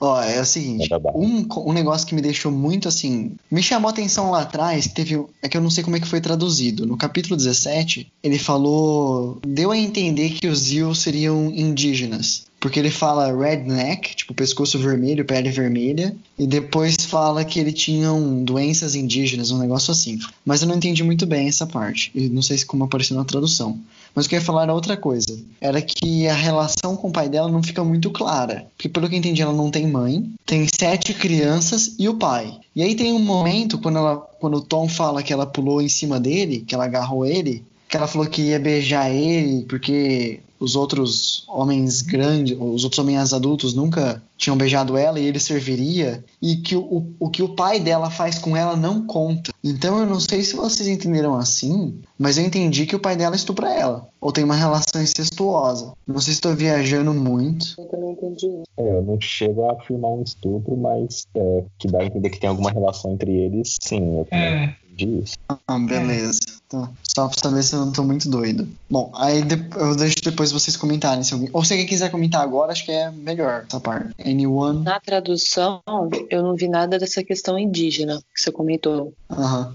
Ó, é o seguinte, um, um negócio que me deixou muito assim, me chamou a atenção lá atrás, teve, é que eu não sei como é que foi traduzido. No capítulo 17, ele falou, deu a entender que os Zil seriam indígenas. Porque ele fala redneck, tipo pescoço vermelho, pele vermelha, e depois fala que ele tinha um, doenças indígenas, um negócio assim. Mas eu não entendi muito bem essa parte. E não sei se como apareceu na tradução. Mas o que eu ia falar era outra coisa. Era que a relação com o pai dela não fica muito clara. Porque pelo que eu entendi, ela não tem mãe, tem sete crianças e o pai. E aí tem um momento quando, ela, quando o Tom fala que ela pulou em cima dele, que ela agarrou ele, que ela falou que ia beijar ele porque os outros homens grandes, os outros homens adultos nunca tinham beijado ela e ele serviria, e que o, o que o pai dela faz com ela não conta. Então eu não sei se vocês entenderam assim, mas eu entendi que o pai dela estupra ela, ou tem uma relação incestuosa. Não sei se estou viajando muito. Eu também entendi. É, eu não chego a afirmar um estupro, mas é, que dá a entender que tem alguma relação entre eles, sim. Eu é. Disso. Ah, beleza. Tá. Só pra saber se eu não tô muito doido. Bom, aí eu deixo depois vocês comentarem se alguém. Ou se alguém quiser comentar agora, acho que é melhor essa parte. Anyone? Na tradução, eu não vi nada dessa questão indígena que você comentou. Aham.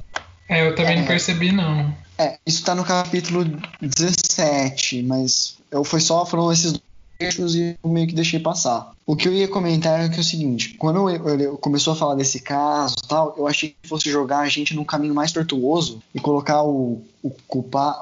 É, eu também É. não percebi, não. É, isso tá no capítulo 17, mas eu foi só foram esses trechos e eu meio que deixei passar. O que eu ia comentar é que é o seguinte, quando eu começou a falar desse caso tal, eu achei que fosse jogar a gente num caminho mais tortuoso e colocar o, o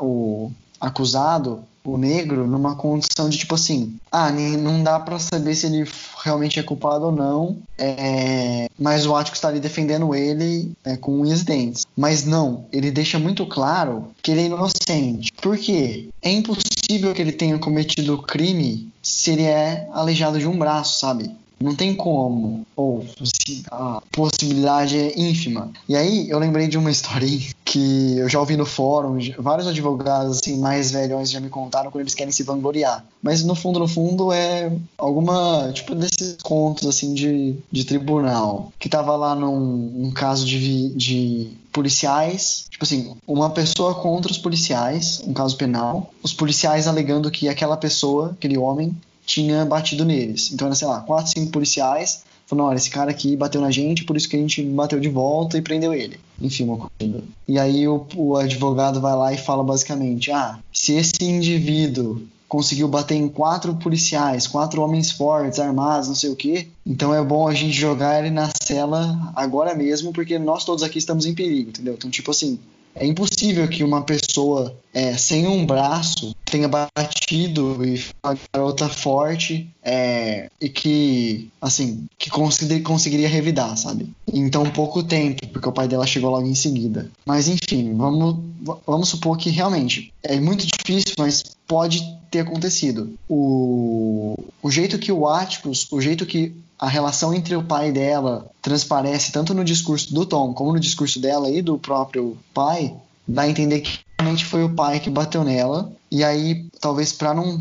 o acusado, o negro, numa condição de tipo assim, ah, não dá pra saber se ele realmente é culpado ou não, é, mas o Ático está ali defendendo ele é, com unhas e dentes. Mas não, ele deixa muito claro que ele é inocente. Por quê? É impossível que ele tenha cometido o crime se ele é aleijado de um braço, sabe? Não tem como. Ou a possibilidade é ínfima. E aí eu lembrei de uma historinha que eu já ouvi no fórum, vários advogados assim, mais velhos já me contaram quando eles querem se vangloriar. Mas no fundo, no fundo, é alguma, tipo, desses contos assim de, de tribunal. Que tava lá num, num caso de, de policiais, tipo assim, uma pessoa contra os policiais, um caso penal, os policiais alegando que aquela pessoa, aquele homem, tinha batido neles. Então era, sei lá, quatro, cinco policiais falando, olha, esse cara aqui bateu na gente, por isso que a gente bateu de volta e prendeu ele. Enfim, uma coisa. E aí o, o advogado vai lá e fala basicamente, ah, se esse indivíduo conseguiu bater em quatro policiais, quatro homens fortes, armados, não sei o que, então é bom a gente jogar ele na cela agora mesmo, porque nós todos aqui estamos em perigo, entendeu? Então, tipo assim, é impossível que uma pessoa é, sem um braço tenha batido e uma garota forte é, e que, assim, que consegui- conseguiria revidar, sabe? Em tão pouco tempo, porque o pai dela chegou logo em seguida. Mas enfim, vamos, vamos supor que realmente é muito difícil, mas pode ter acontecido. O, o jeito que o Atticus, o jeito que a relação entre o pai dela transparece tanto no discurso do Tom como no discurso dela e do próprio pai, dá a entender que realmente foi o pai que bateu nela. E aí, talvez pra não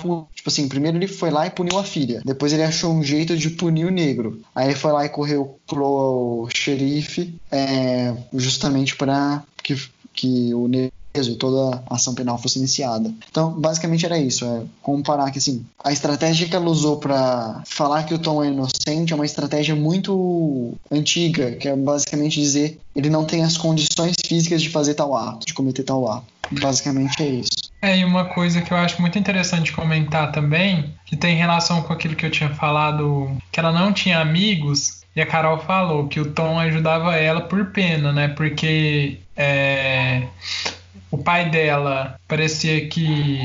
pu- tipo assim, primeiro ele foi lá e puniu a filha. Depois ele achou um jeito de punir o negro. Aí ele foi lá e correu pro xerife, é, justamente para que, que o negro e toda a ação penal fosse iniciada. Então, basicamente era isso, é comparar que assim, a estratégia que ela usou para falar que o Tom é inocente é uma estratégia muito antiga, que é basicamente dizer ele não tem as condições físicas de fazer tal ato, de cometer tal ato. Basicamente é isso. É, e uma coisa que eu acho muito interessante comentar também, que tem relação com aquilo que eu tinha falado, que ela não tinha amigos, e a Carol falou que o Tom ajudava ela por pena, né? Porque é, o pai dela parecia que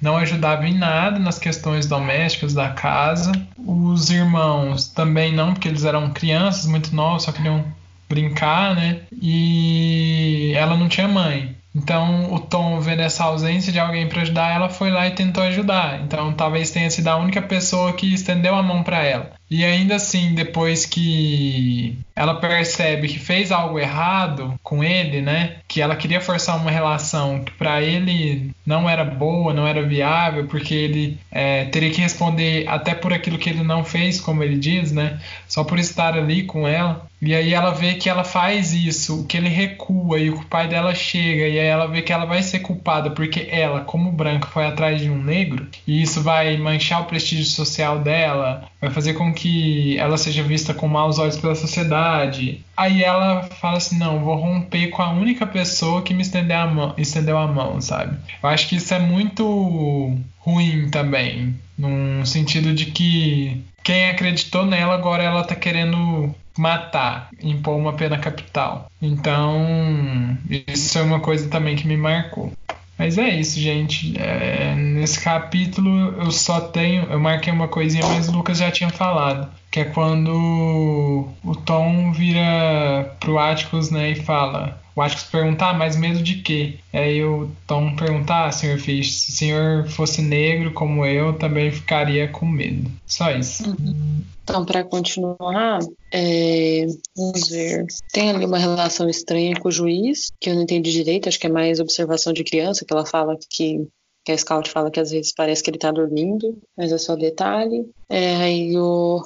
não ajudava em nada nas questões domésticas da casa. Os irmãos também não, porque eles eram crianças muito novos, só queriam brincar, né? E ela não tinha mãe. Então o Tom, vendo essa ausência de alguém para ajudar ela, foi lá e tentou ajudar. Então talvez tenha sido a única pessoa que estendeu a mão para ela. E ainda assim, depois que ela percebe que fez algo errado com ele, né? Que ela queria forçar uma relação que para ele não era boa, não era viável, porque ele é, teria que responder até por aquilo que ele não fez, como ele diz, né? Só por estar ali com ela. E aí ela vê que ela faz isso, que ele recua e o pai dela chega, e aí ela vê que ela vai ser culpada porque ela, como branca, foi atrás de um negro, e isso vai manchar o prestígio social dela, vai fazer com que ela seja vista com maus olhos pela sociedade. Aí ela fala assim: não, vou romper com a única pessoa que me estendeu a mão, estendeu a mão sabe? Eu acho que isso é muito ruim também, num sentido de que quem acreditou nela agora ela tá querendo matar, impor uma pena capital. Então, isso é uma coisa também que me marcou. Mas é isso, gente. É, nesse capítulo eu só tenho. Eu marquei uma coisinha, mas o Lucas já tinha falado. Que é quando o Tom vira pro Atticus né, e fala: o Atticus perguntar, ah, mas medo de quê? Aí o Tom perguntar, ah, senhor Fish, se o senhor fosse negro como eu, também ficaria com medo. Só isso. Uhum. Então, para continuar, é, vamos ver. Tem ali uma relação estranha com o juiz, que eu não entendi direito, acho que é mais observação de criança, que ela fala que que a Scout fala que às vezes parece que ele tá dormindo, mas é só detalhe. É, aí o,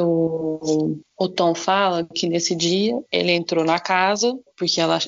o, o Tom fala que nesse dia ele entrou na casa porque ela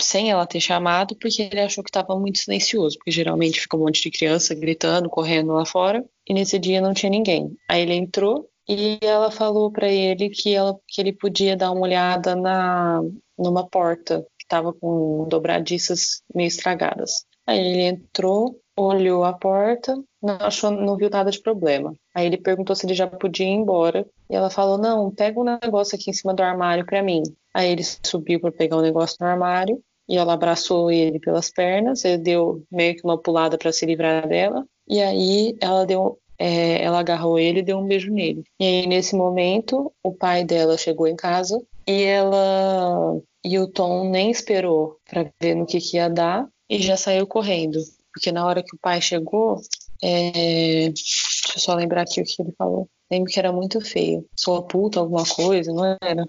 sem ela ter chamado, porque ele achou que estava muito silencioso, porque geralmente fica um monte de criança gritando, correndo lá fora, e nesse dia não tinha ninguém. Aí ele entrou e ela falou para ele que, ela, que ele podia dar uma olhada na numa porta que estava com dobradiças meio estragadas. Aí ele entrou, olhou a porta, não achou, não viu nada de problema. Aí ele perguntou se ele já podia ir embora. E ela falou: "Não, pega um negócio aqui em cima do armário para mim". Aí ele subiu para pegar o um negócio no armário e ela abraçou ele pelas pernas, ele deu meio que uma pulada para se livrar dela. E aí ela deu é, ela agarrou ele e deu um beijo nele. E aí, nesse momento, o pai dela chegou em casa e ela e o Tom nem esperou para ver no que, que ia dar e já saiu correndo porque na hora que o pai chegou, é... deixa eu só lembrar aqui o que ele falou. Lembro que era muito feio. Sua puta, alguma coisa, não era?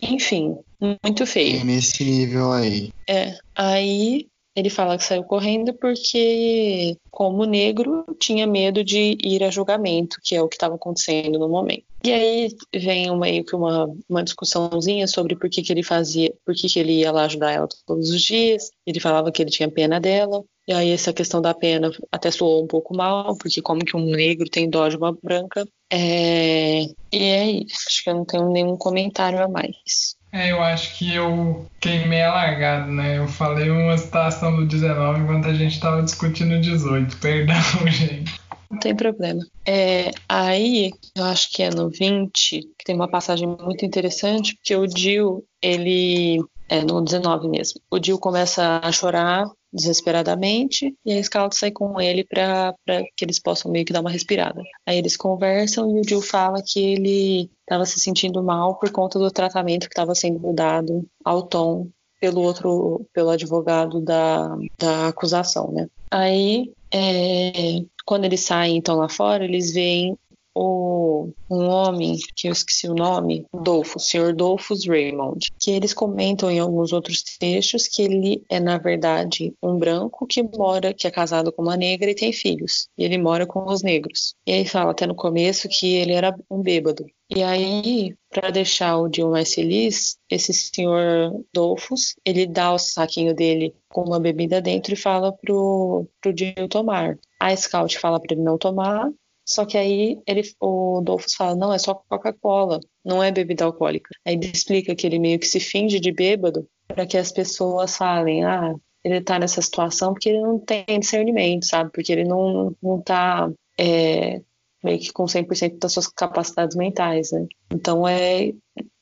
Enfim, muito feio. Nesse nível aí. É. Aí ele fala que saiu correndo porque, como negro, tinha medo de ir a julgamento, que é o que estava acontecendo no momento. E aí vem meio que uma, uma discussãozinha sobre por que, que ele fazia, por que, que ele ia lá ajudar ela todos os dias. Ele falava que ele tinha pena dela. E aí essa questão da pena até soou um pouco mal, porque como que um negro tem dó de uma branca. É... E é isso. Acho que eu não tenho nenhum comentário a mais. É, eu acho que eu queimei a largada, né? Eu falei uma citação do 19 enquanto a gente estava discutindo o 18. Perdão, gente. Não tem problema. É, aí, eu acho que é no 20, que tem uma passagem muito interessante, porque o Dio, ele. É no 19 mesmo. O Dio começa a chorar desesperadamente e a Scout sai com ele para que eles possam meio que dar uma respirada. Aí eles conversam e o Jill fala que ele estava se sentindo mal por conta do tratamento que estava sendo dado ao Tom pelo outro, pelo advogado da, da acusação, né? Aí, é, quando eles saem então lá fora, eles veem o, um homem, que eu esqueci o nome, Dolphus, Sr. Dolphus Raymond, que eles comentam em alguns outros textos que ele é, na verdade, um branco que mora, que é casado com uma negra e tem filhos. E ele mora com os negros. E aí fala até no começo que ele era um bêbado. E aí, para deixar o Jill mais feliz, esse senhor Dolphus, ele dá o saquinho dele com uma bebida dentro e fala pro, pro Jill tomar. A Scout fala para ele não tomar, só que aí ele, o Dolphus fala, não, é só Coca-Cola, não é bebida alcoólica. Aí ele explica que ele meio que se finge de bêbado para que as pessoas falem, ah, ele tá nessa situação porque ele não tem discernimento, sabe? Porque ele não, não tá é, meio que com 100% das suas capacidades mentais, né? Então é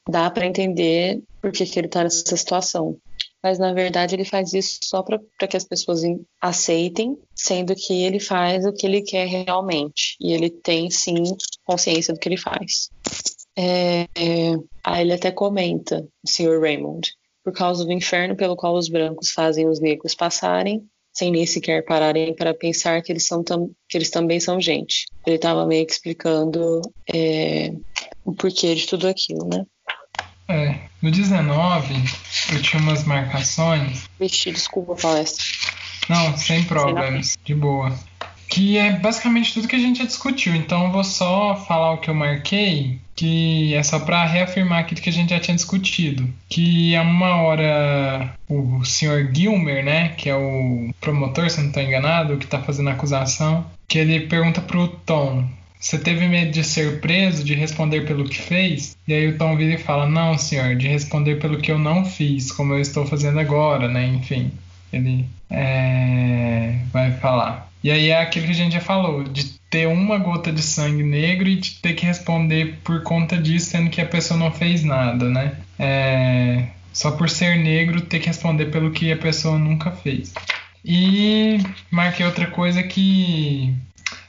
dá para entender por que, que ele tá nessa situação mas na verdade ele faz isso só para que as pessoas aceitem, sendo que ele faz o que ele quer realmente e ele tem sim consciência do que ele faz. É, é, aí ele até comenta, o Sr. Raymond, por causa do inferno pelo qual os brancos fazem os negros passarem, sem nem sequer pararem para pensar que eles, são que eles também são gente. Ele estava meio que explicando é, o porquê de tudo aquilo, né? É, no 19, eu tinha umas marcações. Vixe, desculpa a palestra. Não, sem problemas, de boa. Que é basicamente tudo que a gente já discutiu. Então eu vou só falar o que eu marquei, que é só para reafirmar aquilo que a gente já tinha discutido. Que a uma hora o senhor Gilmer, né, que é o promotor, se não estou enganado, que está fazendo a acusação, que ele pergunta pro Tom você teve medo de ser preso, de responder pelo que fez? E aí o Tom vira e fala: Não, senhor, de responder pelo que eu não fiz, como eu estou fazendo agora, né? Enfim, ele é, vai falar. E aí é aquilo que a gente já falou, de ter uma gota de sangue negro e de ter que responder por conta disso, sendo que a pessoa não fez nada, né? É, só por ser negro, ter que responder pelo que a pessoa nunca fez. E marquei outra coisa que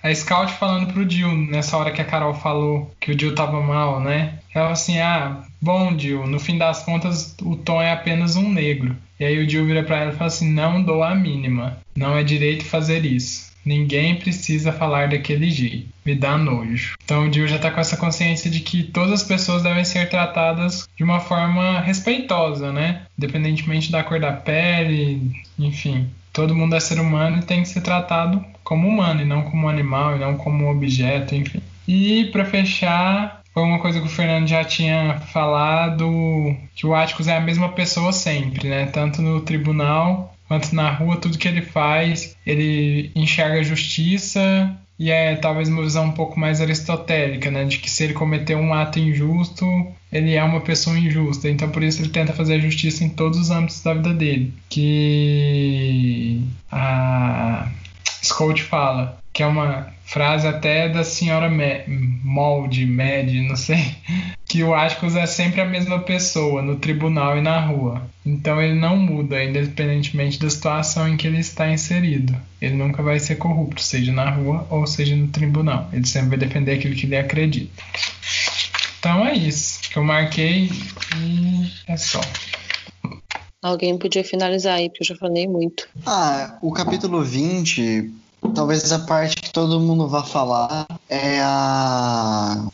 a Scout falando pro Jill nessa hora que a Carol falou que o Jill tava mal, né? Ela assim, ah, bom Jill, no fim das contas o Tom é apenas um negro. E aí o Jill vira pra ela e fala assim, não dou a mínima, não é direito fazer isso. Ninguém precisa falar daquele jeito. Me dá nojo. Então o Jill já tá com essa consciência de que todas as pessoas devem ser tratadas de uma forma respeitosa, né? Independentemente da cor da pele, enfim. Todo mundo é ser humano e tem que ser tratado como humano e não como animal e não como objeto, enfim. E para fechar, foi uma coisa que o Fernando já tinha falado, que o Atticus é a mesma pessoa sempre, né? Tanto no tribunal quanto na rua, tudo que ele faz, ele enxerga a justiça e é talvez uma visão um pouco mais aristotélica, né? De que se ele cometeu um ato injusto, ele é uma pessoa injusta. Então por isso ele tenta fazer a justiça em todos os âmbitos da vida dele. Que a Scout fala, que é uma frase até da senhora Molde, Med, não sei, que o Atticus é sempre a mesma pessoa no tribunal e na rua. Então ele não muda, independentemente da situação em que ele está inserido. Ele nunca vai ser corrupto, seja na rua ou seja no tribunal. Ele sempre vai defender aquilo que ele acredita. Então é isso que eu marquei e é só. Alguém podia finalizar aí, porque eu já falei muito. Ah, o capítulo 20, talvez a parte que todo mundo vá falar é a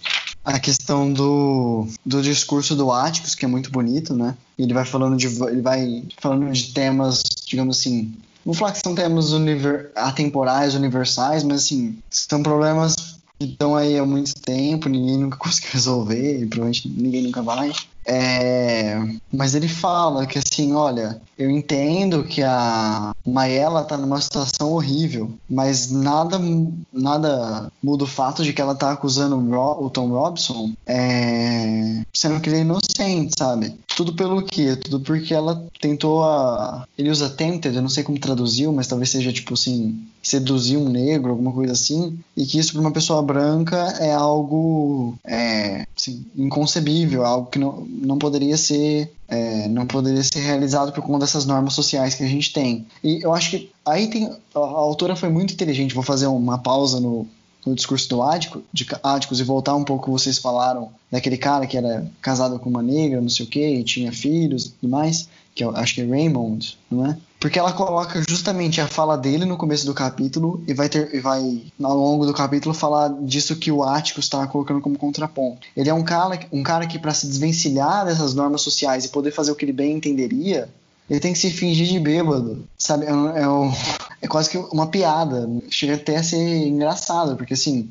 a questão do, do discurso do Atticus, que é muito bonito, né? Ele vai falando de ele vai falando de temas, digamos assim, vou falar que são temas univer, atemporais, universais, mas assim, são problemas que estão aí há muito tempo, ninguém nunca conseguiu resolver, e provavelmente ninguém nunca vai. É, mas ele fala que assim, olha, eu entendo que a Maela tá numa situação horrível, mas nada, nada muda o fato de que ela tá acusando o, Tom Robson, é, sendo que ele é inocente, sabe? Tudo pelo quê? Tudo porque ela tentou a. Ele usa tempted, eu não sei como traduziu, mas talvez seja tipo assim, seduzir um negro, alguma coisa assim, e que isso para uma pessoa branca é algo é, assim, inconcebível, algo que não não poderia ser é, não poderia ser realizado por conta dessas normas sociais que a gente tem. E eu acho que aí tem a autora foi muito inteligente. Vou fazer uma pausa no, no discurso do Ático, de Áticos e voltar um pouco vocês falaram daquele cara que era casado com uma negra, não sei o que, e tinha filhos e tudo mais, que eu acho que é Raymond, não é? Porque ela coloca justamente a fala dele no começo do capítulo e vai ter e vai ao longo do capítulo falar disso que o Atticus está colocando como contraponto. Ele é um cara, um cara que para se desvencilhar dessas normas sociais e poder fazer o que ele bem entenderia, ele tem que se fingir de bêbado, sabe? É, é, é quase que uma piada. Chega até a ser engraçado, porque assim,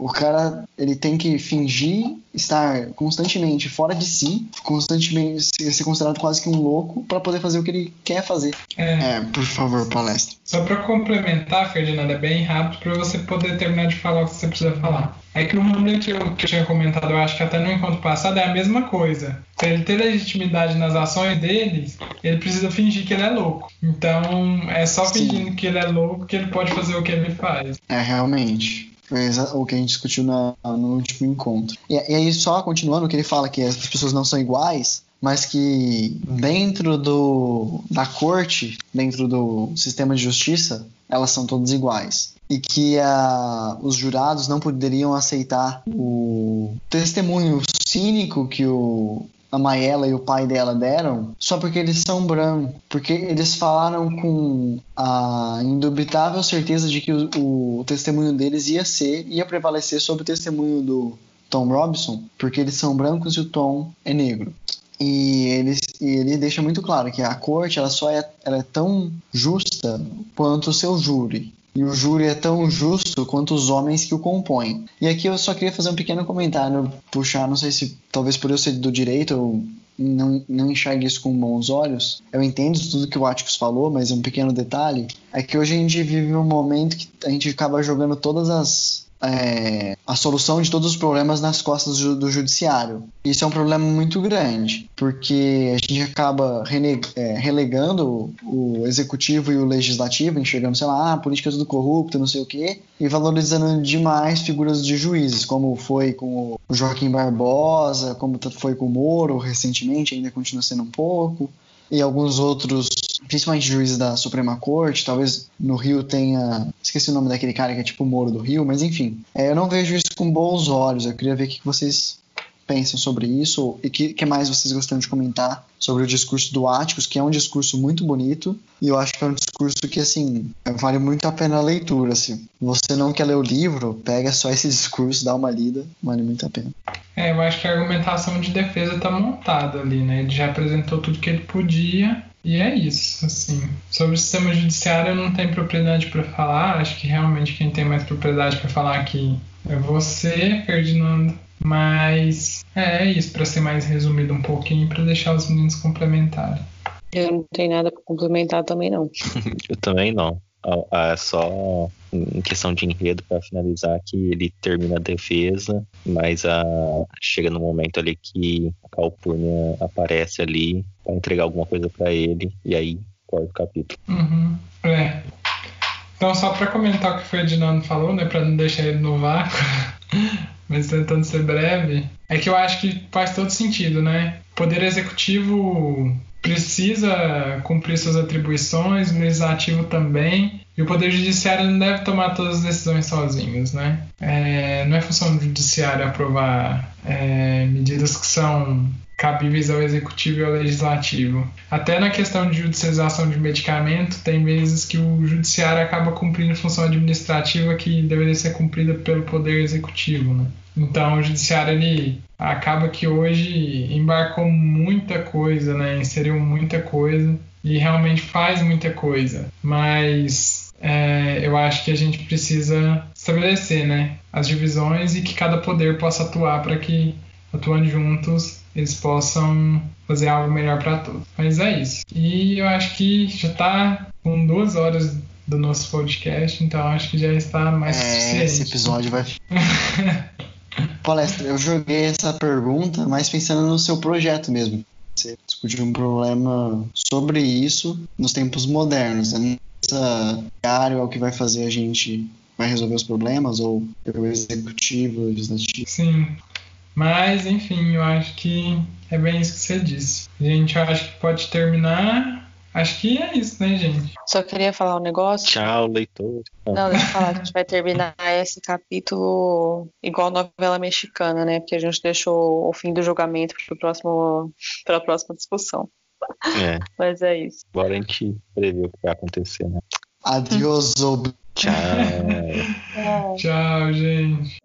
o cara ele tem que fingir estar constantemente fora de si, constantemente ser considerado quase que um louco para poder fazer o que ele quer fazer. É, é por favor, palestra. Só para complementar, Ferdinando, é bem rápido para você poder terminar de falar o que você precisa falar. É que o Hamlet, que eu tinha comentado, eu acho que até no encontro passado, é a mesma coisa. Para ele ter legitimidade nas ações dele, ele precisa fingir que ele é louco. Então, é só fingindo Sim. que ele é louco que ele pode fazer o que ele faz. É, realmente. Foi o que a gente discutiu na, no último encontro. E, e aí, só continuando, que ele fala que as pessoas não são iguais, mas que dentro do, da corte, dentro do sistema de justiça, elas são todas iguais. E que a, os jurados não poderiam aceitar o testemunho cínico que o a Mayela e o pai dela deram só porque eles são brancos. Porque eles falaram com a indubitável certeza de que o, o testemunho deles ia ser, ia prevalecer sobre o testemunho do Tom Robinson, porque eles são brancos e o Tom é negro. E ele, e ele deixa muito claro que a corte ela só é, ela é tão justa quanto o seu júri. E o júri é tão justo quanto os homens que o compõem. E aqui eu só queria fazer um pequeno comentário, puxar, não sei se talvez por eu ser do direito eu não, não enxergue isso com bons olhos. Eu entendo tudo que o Atticus falou, mas um pequeno detalhe é que hoje a gente vive um momento que a gente acaba jogando todas as é, a solução de todos os problemas nas costas do, do, judiciário. Isso é um problema muito grande, porque a gente acaba é, relegando o executivo e o legislativo, enxergando, sei lá, ah, política é tudo corrupta, não sei o quê, e valorizando demais figuras de juízes, como foi com o Joaquim Barbosa, como foi com o Moro recentemente, ainda continua sendo um pouco, e alguns outros principalmente juízes da Suprema Corte, talvez no Rio tenha. Esqueci o nome daquele cara que é tipo o Moro do Rio, mas enfim. É, eu não vejo isso com bons olhos. Eu queria ver o que vocês pensam sobre isso e que, que mais vocês gostariam de comentar sobre o discurso do Áticos, que é um discurso muito bonito e eu acho que é um discurso que, assim, vale muito a pena a leitura. Se você não quer ler o livro, pega só esse discurso, dá uma lida, vale muito a pena. É, eu acho que a argumentação de defesa está montada ali, né? Ele já apresentou tudo que ele podia e é isso, assim. Sobre o sistema judiciário eu não tenho propriedade para falar, acho que realmente quem tem mais propriedade para falar aqui é você, Ferdinando. Mas é, é isso, para ser mais resumido um pouquinho, para deixar os meninos complementarem. Eu não tenho nada para complementar também, não. eu também não. É só em questão de enredo para finalizar que ele termina a defesa, mas a, chega no momento ali que a Calpurnia aparece ali para entregar alguma coisa para ele e aí corta o capítulo. Uhum. É. Então só para comentar o que o Ferdinando falou, né, para não deixar ele no vácuo, mas tentando ser breve, é que eu acho que faz todo sentido, né? O poder executivo precisa cumprir suas atribuições, o legislativo também, e o Poder Judiciário não deve tomar todas as decisões sozinhos, né? É, não é função do Judiciário aprovar é, medidas que são cabíveis ao Executivo e ao Legislativo. Até na questão de judicialização de medicamento, tem vezes que o Judiciário acaba cumprindo função administrativa que deveria ser cumprida pelo Poder Executivo, né? Então, o Judiciário ele acaba que hoje embarcou muita coisa, né? Inseriu muita coisa e realmente faz muita coisa, mas é, eu acho que a gente precisa estabelecer né, as divisões e que cada poder possa atuar para que, atuando juntos, eles possam fazer algo melhor para todos. Mas é isso. E eu acho que já está com duas horas do nosso podcast, então acho que já está mais é, suficiente. Esse episódio vai. Palestra, eu joguei essa pergunta mais pensando no seu projeto mesmo. Você discutiu um problema sobre isso nos tempos modernos. Né? essa área é o que vai fazer a gente vai resolver os problemas ou o executivo, o legislativo. Sim. Mas, enfim, eu acho que é bem isso que você disse. A gente acha que pode terminar. Acho que é isso, né, gente? Só queria falar um negócio. Tchau, leitor. Não, deixa eu falar, a gente vai terminar esse capítulo igual novela mexicana, né? Porque a gente deixou o fim do julgamento para a próxima discussão. É. Mas é isso. Agora a gente prever o que vai acontecer, né? Adiós, Tchau. Tchau, gente.